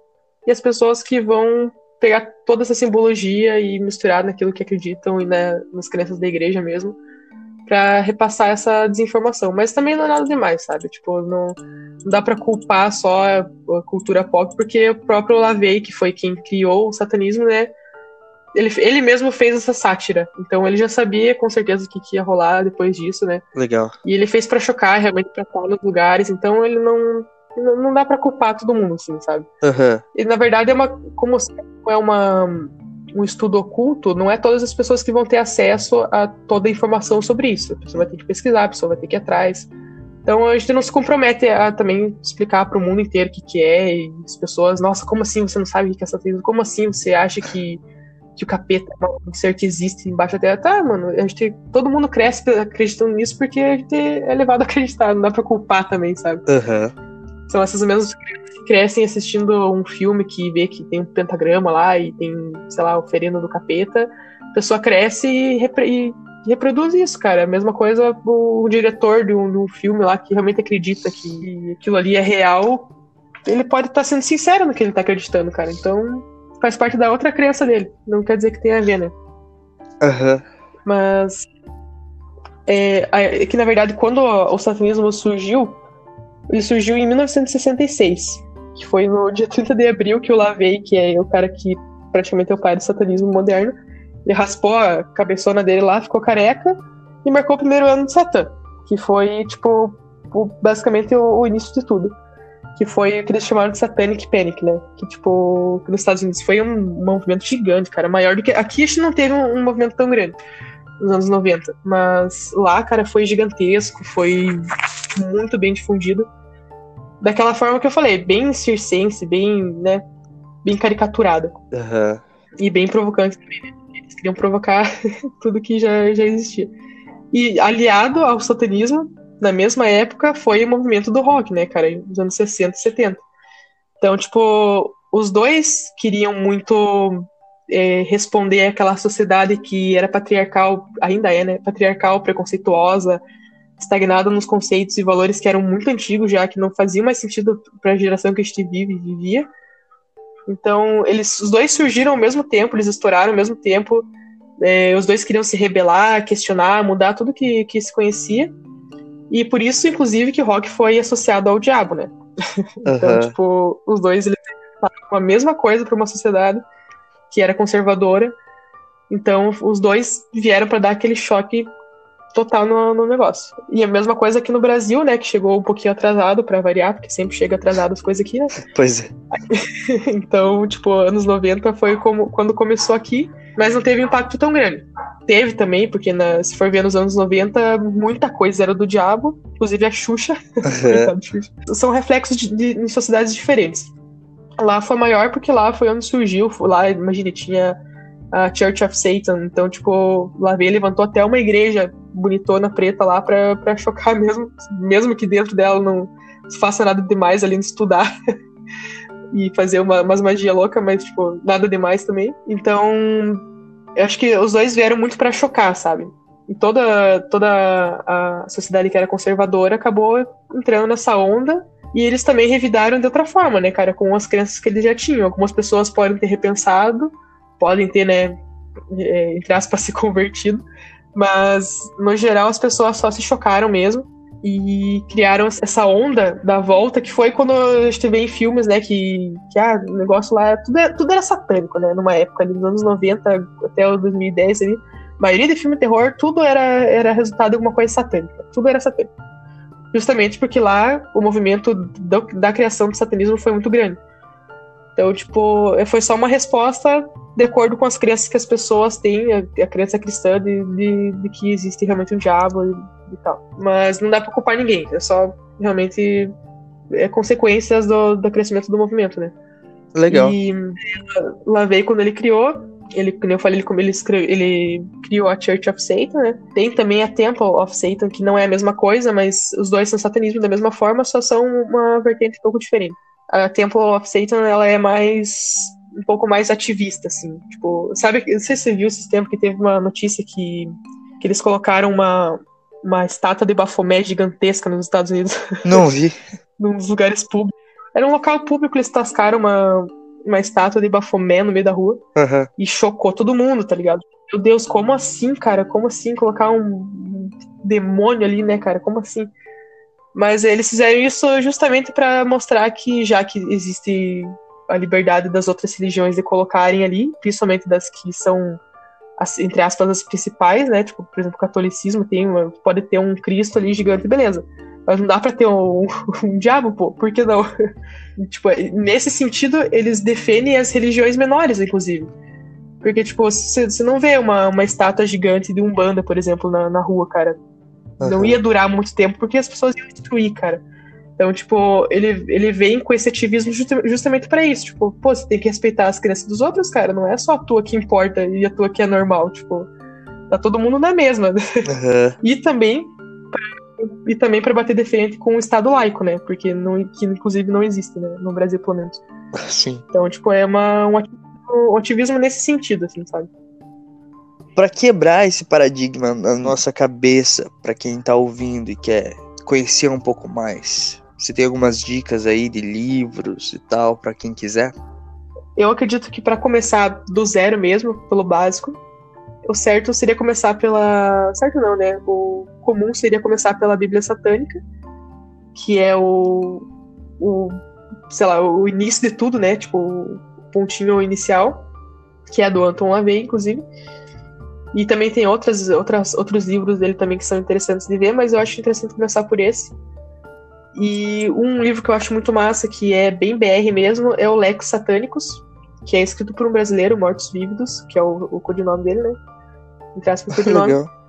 e as pessoas que vão pegar toda essa simbologia e misturar naquilo que acreditam e né, nas crenças da igreja mesmo, para repassar essa desinformação. Mas também não é nada demais, sabe? Tipo, não, não dá para culpar só a, a, cultura pop, porque o próprio Lavey, que foi quem criou o satanismo, né? Ele, ele mesmo fez essa sátira. Então ele já sabia com certeza o que, que ia rolar depois disso, né? Legal. E ele fez para chocar, realmente pra estar nos lugares. Então ele não não, dá para culpar todo mundo, assim, sabe? Uhum. E na verdade é uma. Como é uma. um estudo oculto, não é todas as pessoas que vão ter acesso a toda a informação sobre isso. A pessoa vai ter que pesquisar, a pessoa vai ter que ir atrás. Então a gente não se compromete a também explicar para o mundo inteiro o que, que é, e as pessoas, nossa, como assim você não sabe o que é satanismo? Como assim você acha que, que o capeta é um ser que existe embaixo da terra? Tá, mano, a gente, todo mundo cresce acreditando nisso porque a gente é levado a acreditar, não dá pra culpar também, sabe? Aham. São essas mesmas crianças que crescem assistindo um filme que vê que tem um pentagrama lá e tem, sei lá, o ferino do capeta. A pessoa cresce e, repre e reproduz isso, cara. A mesma coisa o, diretor de um, de um, filme lá que realmente acredita que aquilo ali é real. Ele pode estar tá sendo sincero no que ele está acreditando, cara. Então faz parte da outra crença dele. Não quer dizer que tenha a ver, né? Aham. Uhum. Mas. É, é, que na verdade, quando o satanismo surgiu, ele surgiu em 1966, que foi no dia 30 de abril que o Lavey, que é o cara que praticamente é o pai do satanismo moderno, ele raspou a cabeçona dele lá, ficou careca e marcou o primeiro ano de Satã, que foi, tipo, basicamente o, o início de tudo. Que foi o que eles chamaram de Satanic Panic, né? Que, tipo, nos Estados Unidos foi um movimento gigante, cara, maior do que. Aqui a gente não teve um, um movimento tão grande nos anos 90, mas lá, cara, foi gigantesco, foi muito bem difundido daquela forma que eu falei, bem circense, bem, né, bem caricaturada. Uhum. E bem provocante também, né? Eles queriam provocar tudo que já, já existia. E aliado ao satanismo, na mesma época, foi o movimento do rock, né, cara, nos anos 60 e 70. Então, tipo, os dois queriam muito é, responder àquela sociedade que era patriarcal, ainda é, né, patriarcal, preconceituosa, estagnada nos conceitos e valores que eram muito antigos já, que não faziam mais sentido para a geração que a gente vive e vivia. Então, eles, os dois surgiram ao mesmo tempo, eles estouraram ao mesmo tempo. É, os dois queriam se rebelar, questionar, mudar tudo que, que se conhecia. E por isso, inclusive, que rock foi associado ao diabo, né? então, uhum. tipo, os dois eles com a mesma coisa para uma sociedade que era conservadora. Então, os dois vieram para dar aquele choque total no, no, negócio. E a mesma coisa aqui no Brasil, né? Que chegou um pouquinho atrasado para variar, porque sempre chega atrasado as coisas aqui, né? Pois é. então, tipo, anos 90 foi como, quando começou aqui, mas não teve impacto tão grande. Teve também, porque na, se for ver nos anos 90, muita coisa era do diabo, inclusive a Xuxa. Uhum. São reflexos de, de, em sociedades diferentes. Lá foi maior porque lá foi onde surgiu, lá, imagina, tinha a Church of Satan. Então, tipo, Lavey levantou até uma igreja bonitona preta lá pra, pra chocar mesmo, mesmo que dentro dela não faça nada demais além de estudar e fazer uma, umas magia louca, mas, tipo, nada demais também. Então, eu acho que os dois vieram muito para chocar, sabe? E toda, toda a sociedade que era conservadora acabou entrando nessa onda. E eles também revidaram de outra forma, né, cara? Com as crenças que eles já tinham. Algumas pessoas podem ter repensado, podem ter, né, é, entre aspas, se convertido, mas no geral as pessoas só se chocaram mesmo e criaram essa onda da volta que foi quando a gente vê em filmes, né, que, que ah, o negócio lá, tudo era, tudo era satânico, né, numa época ali, nos anos 90 até o 2010 ali, a maioria de filme de terror, tudo era, era resultado de alguma coisa satânica, tudo era satânico. Justamente porque lá o movimento da, da criação do satanismo foi muito grande. Então, tipo, foi só uma resposta de acordo com as crenças que as pessoas têm, a, a crença cristã de, de, de, que existe realmente um diabo e, e, tal. Mas não dá pra culpar ninguém, é só realmente é consequências do, do crescimento do movimento, né? Legal. E lá veio quando ele criou, ele, como eu falei, ele, ele, escreve, ele criou a Church of Satan, né? Tem também a Temple of Satan, que não é a mesma coisa, mas os dois são satanismo da mesma forma, só são uma vertente um pouco diferente a Temple of Satan ela é mais um pouco mais ativista, assim. Tipo, sabe, não sei se você viu esse tempo que teve uma notícia que, que eles colocaram uma, uma estátua de Baphomet gigantesca nos Estados Unidos. Não vi. nos lugares públicos. Era um local público, eles tascaram uma, uma estátua de Baphomet no meio da rua uhum. e chocou todo mundo, tá ligado? Meu Deus, como assim, cara? Como assim colocar um demônio ali, né, cara? Como assim? Mas eles fizeram isso justamente para mostrar que, já que existe a liberdade das outras religiões de colocarem ali, principalmente das que são, entre aspas, as principais, né? Tipo, por exemplo, o catolicismo tem uma, pode ter um Cristo ali gigante, beleza. Mas não dá pra ter um, um diabo, pô, por que não? tipo, nesse sentido, eles defendem as religiões menores, inclusive. Porque, tipo, você, você não vê uma, uma estátua gigante de Umbanda, por exemplo, na, na rua, cara. Uhum. Não ia durar muito tempo, porque as pessoas iam destruir, cara. Então, tipo, ele, ele vem com esse ativismo justamente para isso. Tipo, pô, você tem que respeitar as crianças dos outros, cara. Não é só a tua que importa e a tua que é normal. Tipo, tá todo mundo na mesma. Uhum. e também e também para bater de frente com o Estado laico, né? Porque não, que inclusive não existe, né? No Brasil, pelo menos. Sim. Então, tipo, é uma, um, ativismo, um ativismo nesse sentido, assim, sabe? Para quebrar esse paradigma na nossa cabeça, para quem tá ouvindo e quer conhecer um pouco mais, você tem algumas dicas aí de livros e tal para quem quiser? Eu acredito que para começar do zero mesmo, pelo básico, o certo seria começar pela. Certo não, né? O comum seria começar pela Bíblia Satânica, que é o. o sei lá, o início de tudo, né? Tipo, o pontinho inicial, que é do Anton LaVey, inclusive. E também tem outras, outras, outros livros dele também que são interessantes de ver, mas eu acho interessante começar por esse, e um livro que eu acho muito massa, que é bem BR mesmo, é o Lex Satânicos, que é escrito por um brasileiro, Mortos Vívidos, que é o, o codinome dele, né? Entre aspas, codinome. Legal.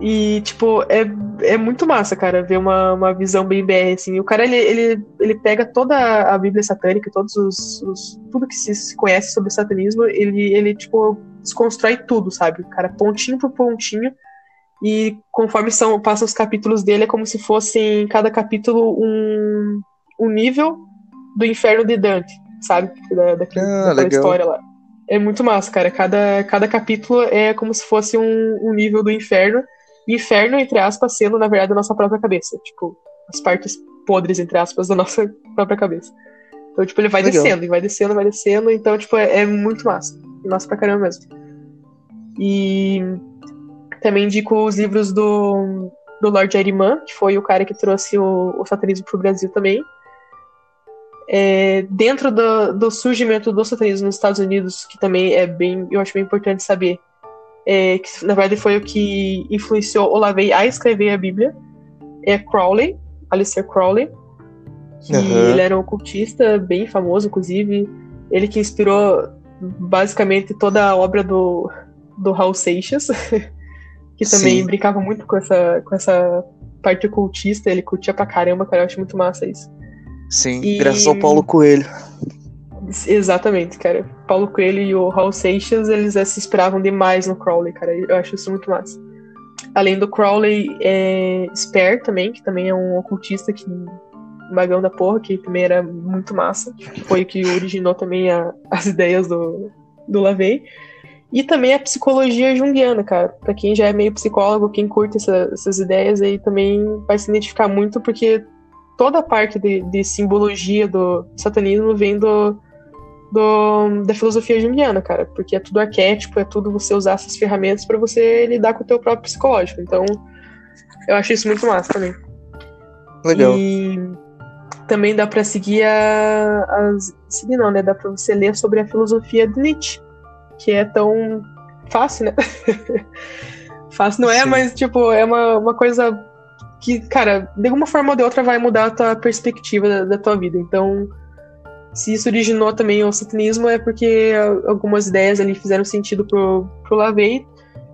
E, tipo, é, é muito massa, cara, ver uma, uma visão bem BR, assim. O cara, ele, ele, ele pega toda a Bíblia satânica, todos os, os tudo que se conhece sobre satanismo, ele, ele, tipo, desconstrói tudo, sabe? O cara, pontinho por pontinho, e conforme são, passam os capítulos dele, é como se fosse em cada capítulo um, um nível do inferno de Dante, sabe? Da, daquele, ah, daquela história lá. É muito massa, cara. Cada, cada capítulo é como se fosse um, um nível do inferno. Inferno, entre aspas, sendo, na verdade, a nossa própria cabeça. Tipo, as partes podres, entre aspas, da nossa própria cabeça. Então, tipo, ele vai Legal. descendo, e vai descendo, vai descendo. Então, tipo, é, é muito massa. Massa pra caramba mesmo. E também indico os livros do, do Lord Ariman, que foi o cara que trouxe o, o satanismo para o Brasil também. É, dentro do, do, surgimento do satanismo nos Estados Unidos, que também é bem, eu acho bem importante saber, é, que na verdade foi o que influenciou Olavey a escrever a Bíblia, é Crowley, Alistair Crowley, que uhum. ele era um ocultista bem famoso, inclusive, ele que inspirou basicamente toda a obra do, do Hal Seixas, que também Sim. brincava muito com essa, com essa parte ocultista, ele curtia pra caramba, cara, eu acho muito massa isso. Sim, e... graças ao Paulo Coelho. Exatamente, cara. Paulo Coelho e o Hal Seixas, eles se inspiravam demais no Crowley, cara. Eu acho isso muito massa. Além do Crowley, é Spare também, que também é um ocultista que magão da porra, que também era muito massa. Foi o que originou também a, as ideias do, do Lavey. E também a psicologia junguiana, cara. Pra quem já é meio psicólogo, quem curte essa, essas ideias aí também vai se identificar muito, porque toda a parte de, de simbologia do satanismo vem do, do, da filosofia junguiana, cara. Porque é tudo arquétipo, é tudo você usar essas ferramentas para você lidar com o teu próprio psicológico. Então, eu acho isso muito massa também. Legal. E também dá para seguir a, as. Seguir não, né? Dá pra você ler sobre a filosofia de Nietzsche que é tão fácil, né? fácil não é, Sim. mas, tipo, é uma, uma coisa que, cara, de alguma forma ou de outra vai mudar a tua perspectiva da, da tua vida. Então, se isso originou também o satanismo, é porque algumas ideias ali fizeram sentido pro, pro Lavey.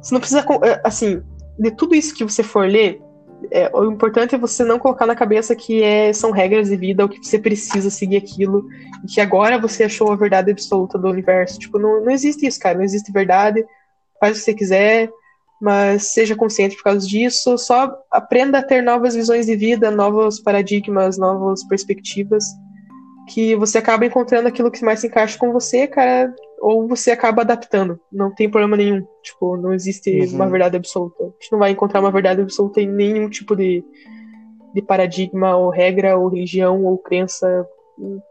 Você não precisa, é, assim, de tudo isso que você for ler, é, o importante é você não colocar na cabeça que é, são regras de vida, ou que você precisa seguir aquilo, e que agora você achou a verdade absoluta do universo. Tipo, não, não existe isso, cara. Não existe verdade. Faz o que você quiser, mas seja consciente por causa disso. Só aprenda a ter novas visões de vida, novos paradigmas, novas perspectivas, que você acaba encontrando aquilo que mais se encaixa com você, cara, ou você acaba adaptando. Não tem problema nenhum. Tipo, não existe uhum. uma verdade absoluta. A gente não vai encontrar uma verdade absoluta em nenhum tipo de, de paradigma, ou regra, ou religião, ou crença.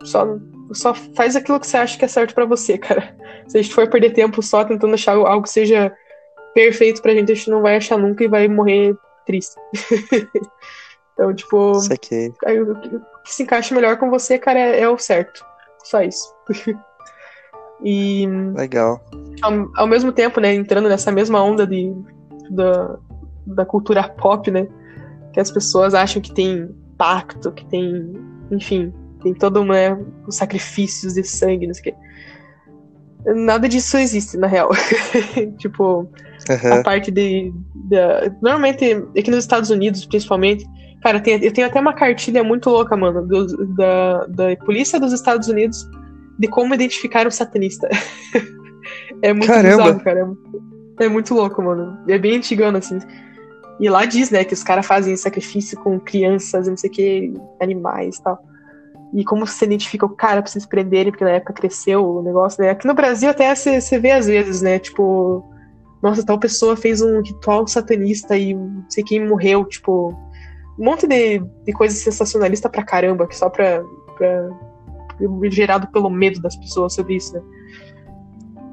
Só, só faz aquilo que você acha que é certo para você, cara. Se a gente for perder tempo só tentando achar algo que seja perfeito pra gente, a gente não vai achar nunca e vai morrer triste. então, tipo. Isso aqui. o que se encaixa melhor com você, cara, é, é o certo. Só isso. E. Legal. Ao, ao, mesmo tempo, né, entrando nessa mesma onda de, da, da cultura pop, né? Que as pessoas acham que tem pacto, que tem. Enfim, tem todo né, os sacrifícios de sangue, não sei o quê. nada disso existe, na real. tipo, Aham. a parte de, da- Normalmente, aqui nos Estados Unidos, principalmente. Cara, tem- eu tenho até uma cartilha muito louca, mano, do- da, da polícia dos Estados Unidos de como identificar um satanista. é muito Caramba. bizarro, cara. É, é muito louco, mano. É bem antigano, assim. E lá diz, né, que os caras fazem sacrifício com crianças, não sei o que, animais e tal. E como você identifica o cara pra vocês prenderem, porque na época cresceu o negócio, né? Aqui no Brasil até você você vê às vezes, né? Tipo, nossa, tal pessoa fez um ritual satanista e não sei quem morreu, tipo, um monte de, de coisa sensacionalista pra caramba, que só pra, pra gerado pelo medo das pessoas sobre isso, né?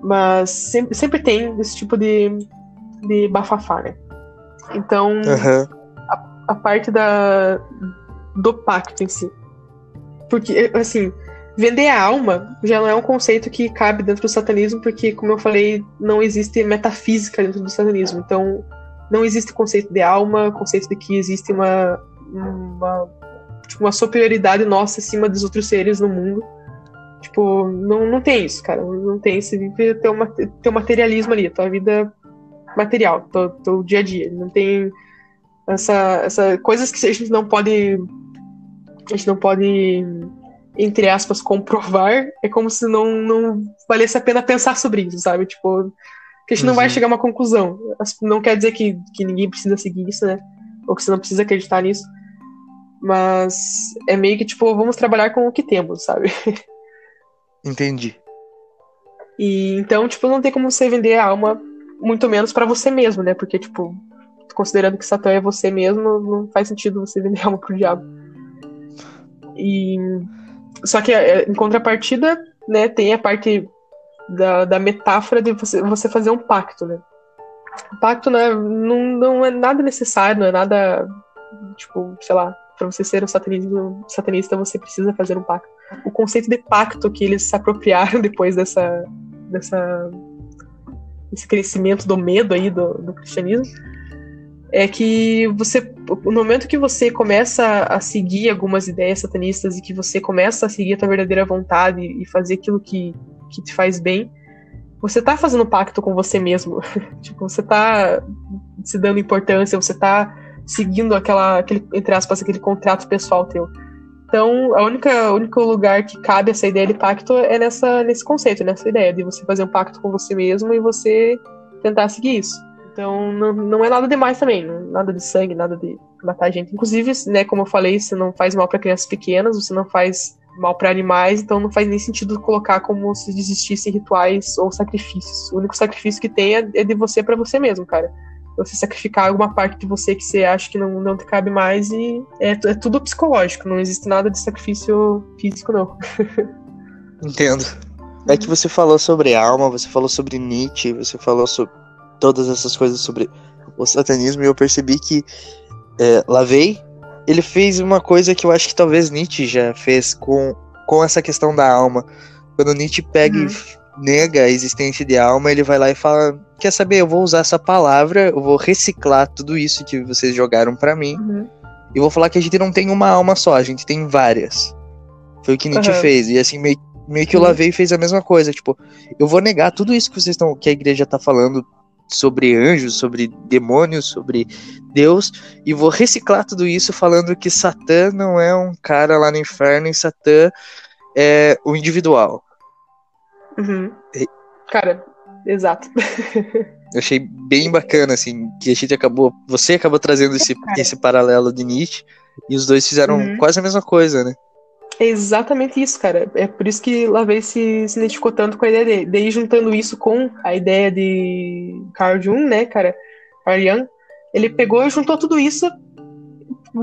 Mas sempre, sempre tem esse tipo de, de bafafá, né? Então, Aham. a parte da, do pacto em si. Porque, assim, vender a alma já não é um conceito que cabe dentro do satanismo, porque, como eu falei, não existe metafísica dentro do satanismo. Então, não existe conceito de alma, conceito de que existe uma, uma, tipo, uma superioridade nossa acima dos outros seres no mundo. Tipo, não, não tem isso, cara. Não tem. Você vive teu, teu materialismo ali, tua vida material, teu, teu dia a dia. Não tem essa, essa coisas que a gente não pode a gente não pode entre aspas comprovar é como se não, não valesse a pena pensar sobre isso sabe tipo que a gente não vai Uhum. chegar a uma conclusão não quer dizer que, que ninguém precisa seguir isso né ou que você não precisa acreditar nisso mas é meio que tipo vamos trabalhar com o que temos sabe Entendi. E então, tipo, não tem como você vender a alma, muito menos pra você mesmo, né? Porque, tipo, considerando que Satã é você mesmo, não faz sentido você vender a alma pro diabo. E só que é, em contrapartida, né, tem a parte da, da metáfora de você, você fazer um pacto, né? O pacto né, não, não é nada necessário, não é nada, tipo, sei lá, pra você ser um satanista você precisa fazer um pacto. O conceito de pacto que eles se apropriaram depois dessa, dessa esse crescimento do medo aí do, do cristianismo é que você no momento que você começa a seguir algumas ideias satanistas e que você começa a seguir a tua verdadeira vontade e fazer aquilo que, que te faz bem você tá fazendo pacto com você mesmo tipo você tá se dando importância você tá seguindo aquela aquele entre aspas aquele contrato pessoal teu então, a única, o único lugar que cabe essa ideia de pacto é nessa, nesse conceito, nessa ideia de você fazer um pacto com você mesmo e você tentar seguir isso. Então, não, não é nada demais também, nada de sangue, nada de matar gente. Inclusive, né, como eu falei, você não faz mal para crianças pequenas, você não faz mal para animais, então não faz nem sentido colocar como se existissem rituais ou sacrifícios. O único sacrifício que tem é é de você para você mesmo, cara você sacrificar alguma parte de você que você acha que não, não te cabe mais e é, é tudo psicológico, não existe nada de sacrifício físico, não. Entendo. É que você falou sobre alma, você falou sobre Nietzsche, você falou sobre todas essas coisas sobre o satanismo e eu percebi que é, Lavey, ele fez uma coisa que eu acho que talvez Nietzsche já fez com, com essa questão da alma. Quando Nietzsche pega Uhum. e nega a existência de alma, ele vai lá e fala: Quer saber? Eu vou usar essa palavra, eu vou reciclar tudo isso que vocês jogaram pra mim e vou falar que a gente não tem uma alma só, a gente tem várias. Foi o que Nietzsche Aham. fez. E assim, meio, meio que o Sim. Lavey fez a mesma coisa. Tipo, eu vou negar tudo isso que vocês estão. que a igreja tá falando sobre anjos, sobre demônios, sobre Deus, e vou reciclar tudo isso falando que Satã não é um cara lá no inferno e Satã é o individual. Uhum. E- Cara, exato. Eu achei bem bacana, assim, que a gente acabou. Você acabou trazendo esse, Cara. esse paralelo de Nietzsche, e os dois fizeram Uhum. quase a mesma coisa, né? É exatamente isso, cara. É por isso que Lavey se, se identificou tanto com a ideia dele. Daí, juntando isso com a ideia de Carl Jung, né, cara? Carl Jung, ele pegou e juntou tudo isso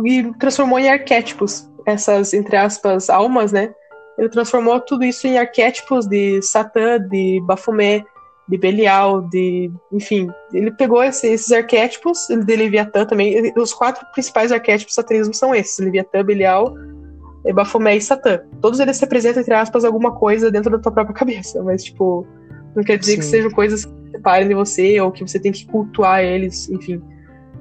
e transformou em arquétipos. Essas, entre aspas, almas, né? Ele transformou tudo isso em arquétipos de Satã, de Baphomet, de Belial, de. Enfim, ele pegou esse- esses arquétipos, de Leviatã também. Ele- Os quatro principais arquétipos do satanismo são esses: Leviatã, Belial, é Baphomet e Satã. Todos eles representam, entre aspas, alguma coisa dentro da tua própria cabeça, mas, tipo, não quer dizer que Sim. sejam coisas que se separem de você ou que você tem que cultuar eles, enfim.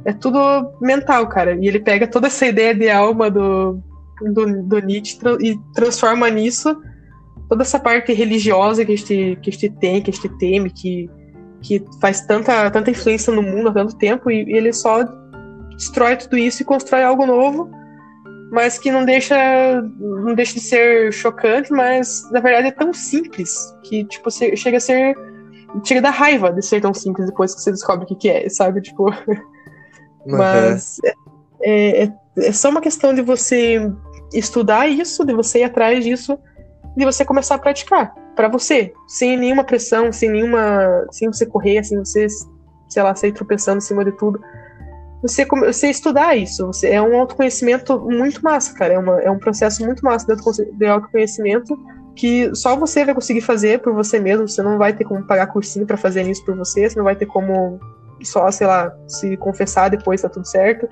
É tudo mental, cara. E ele pega toda essa ideia de alma do, do, do Nietzsche tra- e transforma nisso toda essa parte religiosa que a gente, que a gente tem, que a gente teme, que, que faz tanta, tanta influência no mundo há tanto tempo, e, e ele só destrói tudo isso e constrói algo novo, mas que não deixa, não deixa de ser chocante, mas na verdade é tão simples que tipo chega a ser chega da raiva de ser tão simples depois que você descobre o que, que é, sabe? Tipo, uhum. mas é, é, é só uma questão de você estudar isso, de você ir atrás disso, de você começar a praticar para você, sem nenhuma pressão, sem nenhuma, sem você correr, sem você, sei lá, sair tropeçando em cima de tudo você, você estudar isso. Você, é um autoconhecimento muito massa, cara. É, uma, é um processo muito massa de autoconhecimento que só você vai conseguir fazer por você mesmo. Você não vai ter como pagar cursinho para fazer isso por você. Você não vai ter como só, sei lá, se confessar depois tá tudo certo.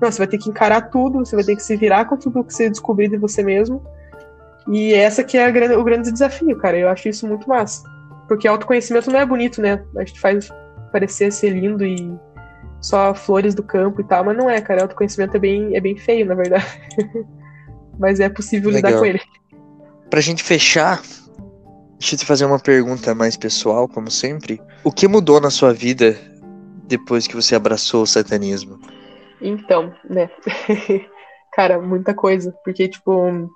Não, você vai ter que encarar tudo. Você vai ter que se virar com tudo que você descobrir de você mesmo. E essa que é a, o grande desafio, cara. Eu acho isso muito massa. Porque autoconhecimento não é bonito, né? A gente faz parecer ser lindo e só flores do campo e tal, mas não é, cara. Autoconhecimento é bem, é bem feio, na verdade. mas é possível Legal. lidar com ele. Pra gente fechar, deixa eu te fazer uma pergunta mais pessoal, como sempre. O que mudou na sua vida depois que você abraçou o satanismo? Então, né? cara, muita coisa. Porque, tipo,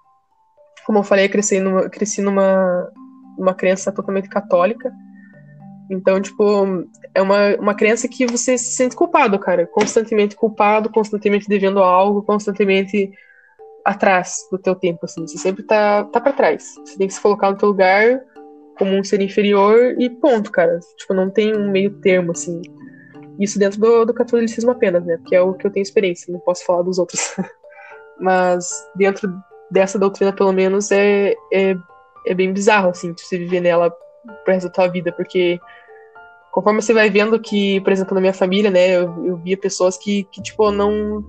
como eu falei, eu cresci numa, cresci numa, numa crença totalmente católica. Então, tipo, é uma, uma crença que você se sente culpado, cara. Constantemente culpado, constantemente devendo algo, constantemente atrás do teu tempo, assim. Você sempre tá, tá pra trás. Você tem que se colocar no teu lugar como um ser inferior e ponto, cara. Tipo, não tem um meio termo, assim. Isso dentro do, do catolicismo apenas, né? Porque é o que eu tenho experiência, não posso falar dos outros. Mas dentro dessa doutrina, pelo menos, é, é, é bem bizarro, assim, você viver nela pro resto da tua vida, porque conforme você vai vendo que, por exemplo, na minha família, né, eu, eu via pessoas que, que, tipo, não.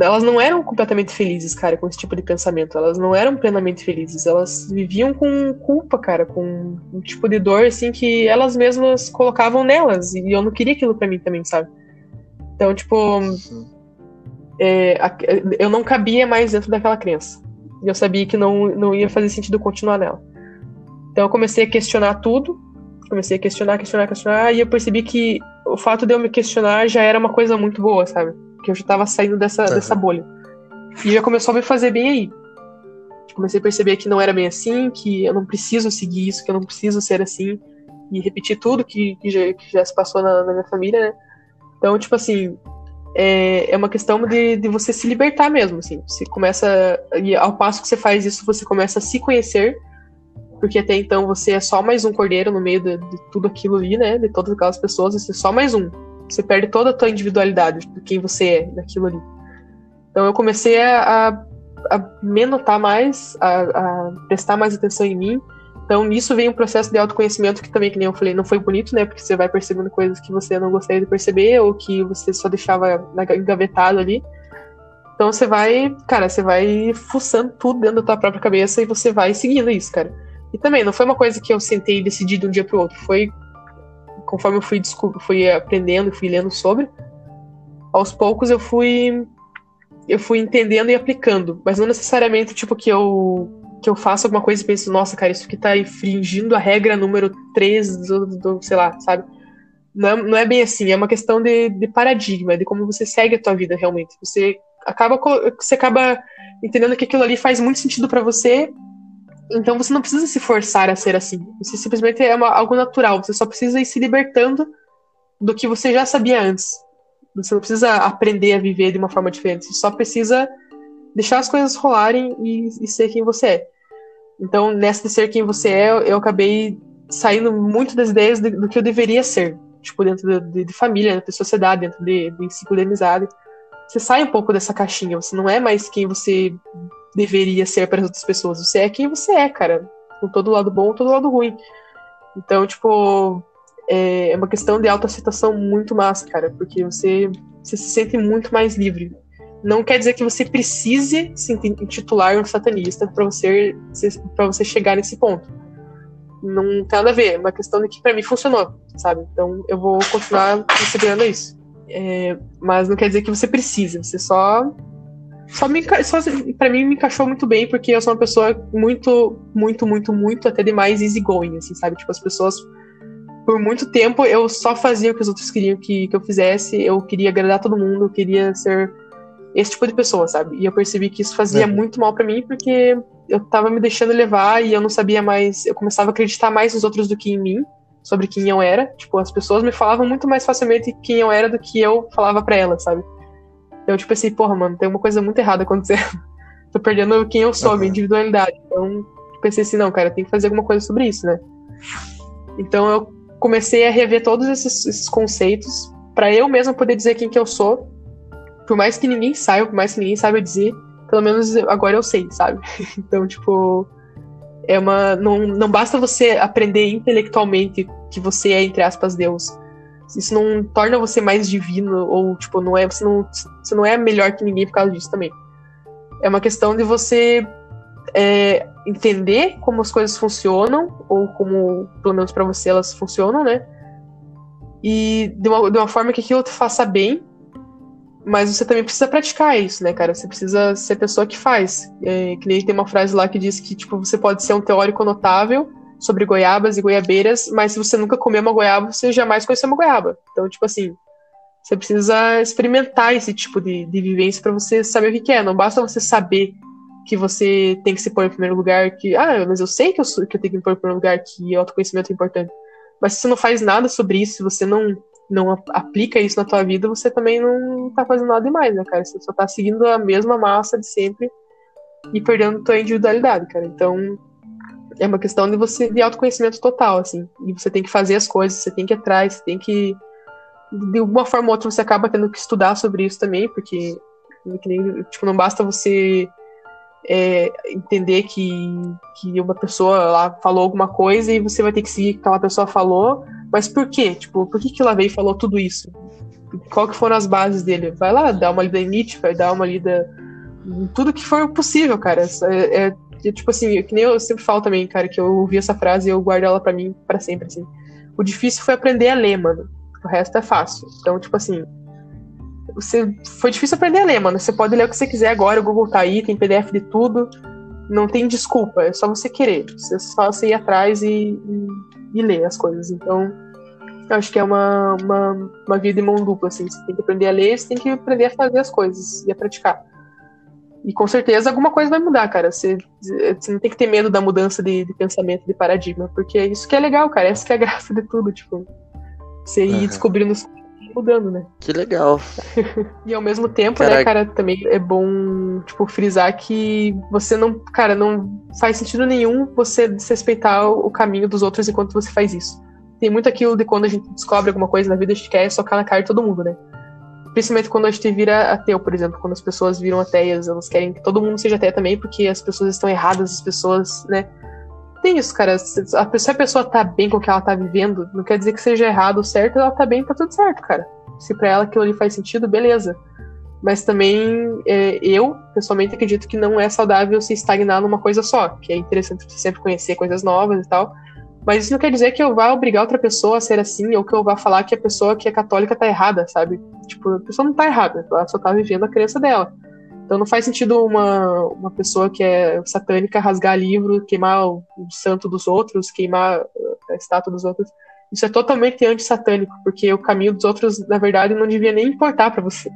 Elas não eram completamente felizes, cara, com esse tipo de pensamento. Elas não eram plenamente felizes. Elas viviam com culpa, cara, com um tipo de dor, assim, que elas mesmas colocavam nelas. E eu não queria aquilo pra mim também, sabe? Então, tipo. É, eu não cabia mais dentro daquela crença. E eu sabia que não, não ia fazer sentido continuar nela. Então eu comecei a questionar tudo, comecei a questionar, questionar, questionar, e eu percebi que o fato de eu me questionar já era uma coisa muito boa, sabe? Que eu já tava saindo dessa, uhum. dessa bolha. E já começou a me fazer bem aí. Comecei a perceber que não era bem assim, que eu não preciso seguir isso, que eu não preciso ser assim, e repetir tudo que, que, já, que já se passou na, na minha família, né? Então, tipo assim, é, é uma questão de, de você se libertar mesmo, assim. Você começa, e ao passo que você faz isso, você começa a se conhecer, porque até então você é só mais um cordeiro no meio de, de tudo aquilo ali, né? De todas aquelas pessoas, você é só mais um. Você perde toda a tua individualidade de quem você é daquilo ali. Então eu comecei a, a, a me notar mais, a, a, prestar mais atenção em mim. Então nisso vem um processo de autoconhecimento que também, que nem eu falei, não foi bonito, né? Porque você vai percebendo coisas que você não gostaria de perceber ou que você só deixava engavetado ali. Então você vai, cara, você vai fuçando tudo dentro da tua própria cabeça e você vai seguindo isso, cara. E também, não foi uma coisa que eu sentei e decidi de um dia pro outro. Foi conforme eu fui, fui aprendendo, fui lendo sobre, aos poucos eu fui eu fui entendendo e aplicando, mas não necessariamente tipo que eu que eu faço alguma coisa e penso, nossa, cara, isso aqui tá infringindo a regra número 3 do, do sei lá, sabe? Não é, não é bem assim, é uma questão de, de paradigma, de como você segue a tua vida realmente. Você acaba você acaba entendendo que aquilo ali faz muito sentido para você então você não precisa se forçar a ser assim. Você simplesmente é uma, algo natural. Você só precisa ir se libertando do que você já sabia antes. Você não precisa aprender a viver de uma forma diferente. Você só precisa deixar as coisas rolarem e, e ser quem você é. Então, nessa de ser quem você é, eu acabei saindo muito das ideias de, do que eu deveria ser. Tipo, dentro de, de, família, dentro de sociedade, dentro de, de ciclo de amizade. Você sai um pouco dessa caixinha. Você não é mais quem você deveria ser para as outras pessoas. Você é quem você é, cara. Com todo lado bom, todo lado ruim. Então, tipo, é, é uma questão de autoaceitação muito massa, cara, porque você, você se sente muito mais livre. Não quer dizer que você precise se intitular um satanista para você, você chegar nesse ponto. Não tem nada a ver, é uma questão de que para mim funcionou, sabe? Então eu vou continuar considerando isso. É, mas não quer dizer que você precisa, você só só me só para mim me encaixou muito bem porque eu sou uma pessoa muito muito muito muito até demais easygoing assim sabe? Tipo as pessoas por muito tempo eu só fazia o que os outros queriam que, que eu fizesse eu queria agradar todo mundo eu queria ser esse tipo de pessoa sabe? E eu percebi que isso fazia uhum. muito mal para mim porque eu tava me deixando levar e eu não sabia mais eu começava a acreditar mais nos outros do que em mim sobre quem eu era. Tipo as pessoas me falavam muito mais facilmente quem eu era do que eu falava para elas sabe então, tipo assim, porra, mano, tem uma coisa muito errada acontecendo. Tô perdendo quem eu sou, uhum. minha individualidade. Então, pensei assim, não, cara, tem que fazer alguma coisa sobre isso, né? Então, eu comecei a rever todos esses, esses conceitos para eu mesmo poder dizer quem que eu sou. Por mais que ninguém saiba, por mais que ninguém saiba dizer, pelo menos agora eu sei, sabe? então, tipo, é uma não, não basta você aprender intelectualmente que você é entre aspas Deus isso não torna você mais divino ou tipo não é você não você não é melhor que ninguém por causa disso também é uma questão de você é, entender como as coisas funcionam ou como pelo menos para você elas funcionam né e de uma, de uma forma que aquilo te faça bem mas você também precisa praticar isso, né, cara? Você precisa ser a pessoa que faz. É, que nem tem uma frase lá que diz que, tipo, você pode ser um teórico notável, sobre goiabas e goiabeiras, mas se você nunca comeu uma goiaba, você jamais conheceu uma goiaba. Então, tipo assim, você precisa experimentar esse tipo de, de vivência para você saber o que, que, é. Não basta você saber que você tem que se pôr em primeiro lugar, que, ah, mas eu sei que eu, sou, que eu tenho que me pôr em primeiro lugar, que autoconhecimento é importante. Mas se você não faz nada sobre isso, se você não, não aplica isso na tua vida, você também não tá fazendo nada demais, né, cara? Você só tá seguindo a mesma massa de sempre e perdendo tua individualidade, cara. Então, é uma questão de você de autoconhecimento total, assim. E você tem que fazer as coisas, você tem que ir atrás, você tem que. De uma forma ou outra você acaba tendo que estudar sobre isso também, porque tipo, não basta você é, entender que, que uma pessoa lá falou alguma coisa e você vai ter que seguir o que aquela pessoa falou, mas por quê? Tipo, por que, que ela veio e falou tudo isso? Qual que foram as bases dele? Vai lá, dá uma lida em Nietzsche, vai dar uma lida tudo que for possível, cara. É, é que, tipo assim, que nem eu sempre falo também, cara, que eu ouvi essa frase e eu guardo ela para mim para sempre, assim. O difícil foi aprender a ler, mano. O resto é fácil. Então, tipo assim, você foi difícil aprender a ler, mano. Você pode ler o que você quiser agora, o Google tá aí, tem PDF de tudo. Não tem desculpa, é só você querer. Você só você ir atrás e, e, e ler as coisas. Então, eu acho que é uma, uma, uma vida de mão dupla, assim. Você tem que aprender a ler, você tem que aprender a fazer as coisas e a praticar. E com certeza alguma coisa vai mudar, cara. Você, você não tem que ter medo da mudança de, de, pensamento, de paradigma, porque é isso que é legal, cara. Essa que é a graça de tudo, tipo. Você ir uhum. descobrindo mudando, né? Que legal. e ao mesmo tempo, Caraca. né, cara, também é bom, tipo, frisar que você não, cara, não faz sentido nenhum você desrespeitar o caminho dos outros enquanto você faz isso. Tem muito aquilo de quando a gente descobre alguma coisa na vida, a gente quer socar na cara de todo mundo, né? Principalmente quando a gente vira ateu, por exemplo, quando as pessoas viram ateias, elas querem que todo mundo seja ateu também, porque as pessoas estão erradas, as pessoas, né? Tem isso, cara. Se a pessoa, a pessoa tá bem com o que ela tá vivendo, não quer dizer que seja errado ou certo, ela tá bem, tá tudo certo, cara. Se pra ela aquilo ali faz sentido, beleza. Mas também é, eu, pessoalmente, acredito que não é saudável se estagnar numa coisa só, que é interessante sempre conhecer coisas novas e tal. Mas isso não quer dizer que eu vá obrigar outra pessoa a ser assim, ou que eu vá falar que a pessoa que é católica tá errada, sabe? Tipo, a pessoa não tá errada, ela só tá vivendo a crença dela. Então não faz sentido uma, uma pessoa que é satânica rasgar livro, queimar o, santo dos outros, queimar a estátua dos outros. Isso é totalmente anti-satânico, porque o caminho dos outros, na verdade, não devia nem importar para você.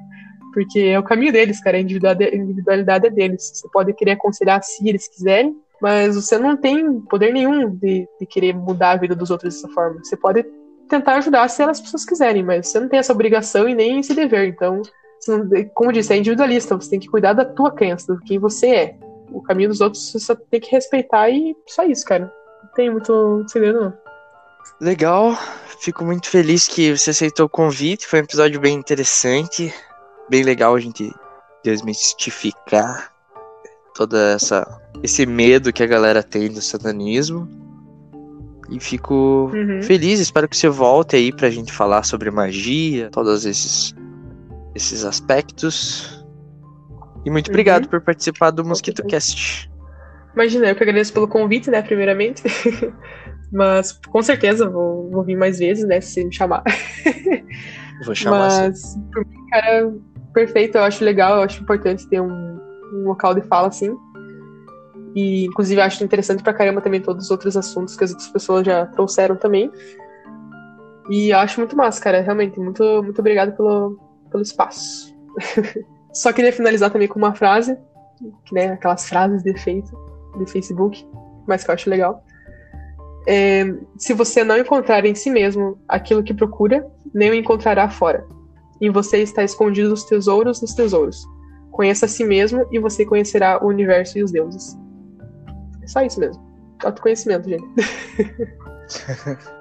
Porque é o caminho deles, cara, a individualidade é deles. Você pode querer aconselhar se eles quiserem, mas você não tem poder nenhum de, de querer mudar a vida dos outros dessa forma. Você pode tentar ajudar se as pessoas quiserem, mas você não tem essa obrigação e nem esse dever. Então, não, como disse, é individualista. Você tem que cuidar da tua crença, do quem você é. O caminho dos outros você só tem que respeitar e só isso, cara. Não tem muito segredo, não. Legal. Fico muito feliz que você aceitou o convite. Foi um episódio bem interessante. Bem legal a gente desmistificar toda essa esse medo que a galera tem do satanismo. E fico uhum. feliz, espero que você volte aí pra gente falar sobre magia, todos esses, esses aspectos. E muito uhum. obrigado por participar do Mosquito Cast. Imagina, eu que agradeço pelo convite, né, primeiramente. Mas com certeza vou, vou vir mais vezes, né, se me chamar. Vou chamar Mas, por mim, cara, perfeito, eu acho legal, eu acho importante ter um, um local de fala assim. E, inclusive, acho interessante pra caramba também todos os outros assuntos que as outras pessoas já trouxeram também. E acho muito massa, cara. Realmente, muito, muito obrigado pelo, pelo espaço. Só queria finalizar também com uma frase, né? Aquelas frases de efeito de Facebook, mas que eu acho legal. É, se você não encontrar em si mesmo aquilo que procura, nem o encontrará fora. Em você está escondido os tesouros dos tesouros. Conheça a si mesmo e você conhecerá o universo e os deuses. Só isso mesmo. Autoconhecimento, gente.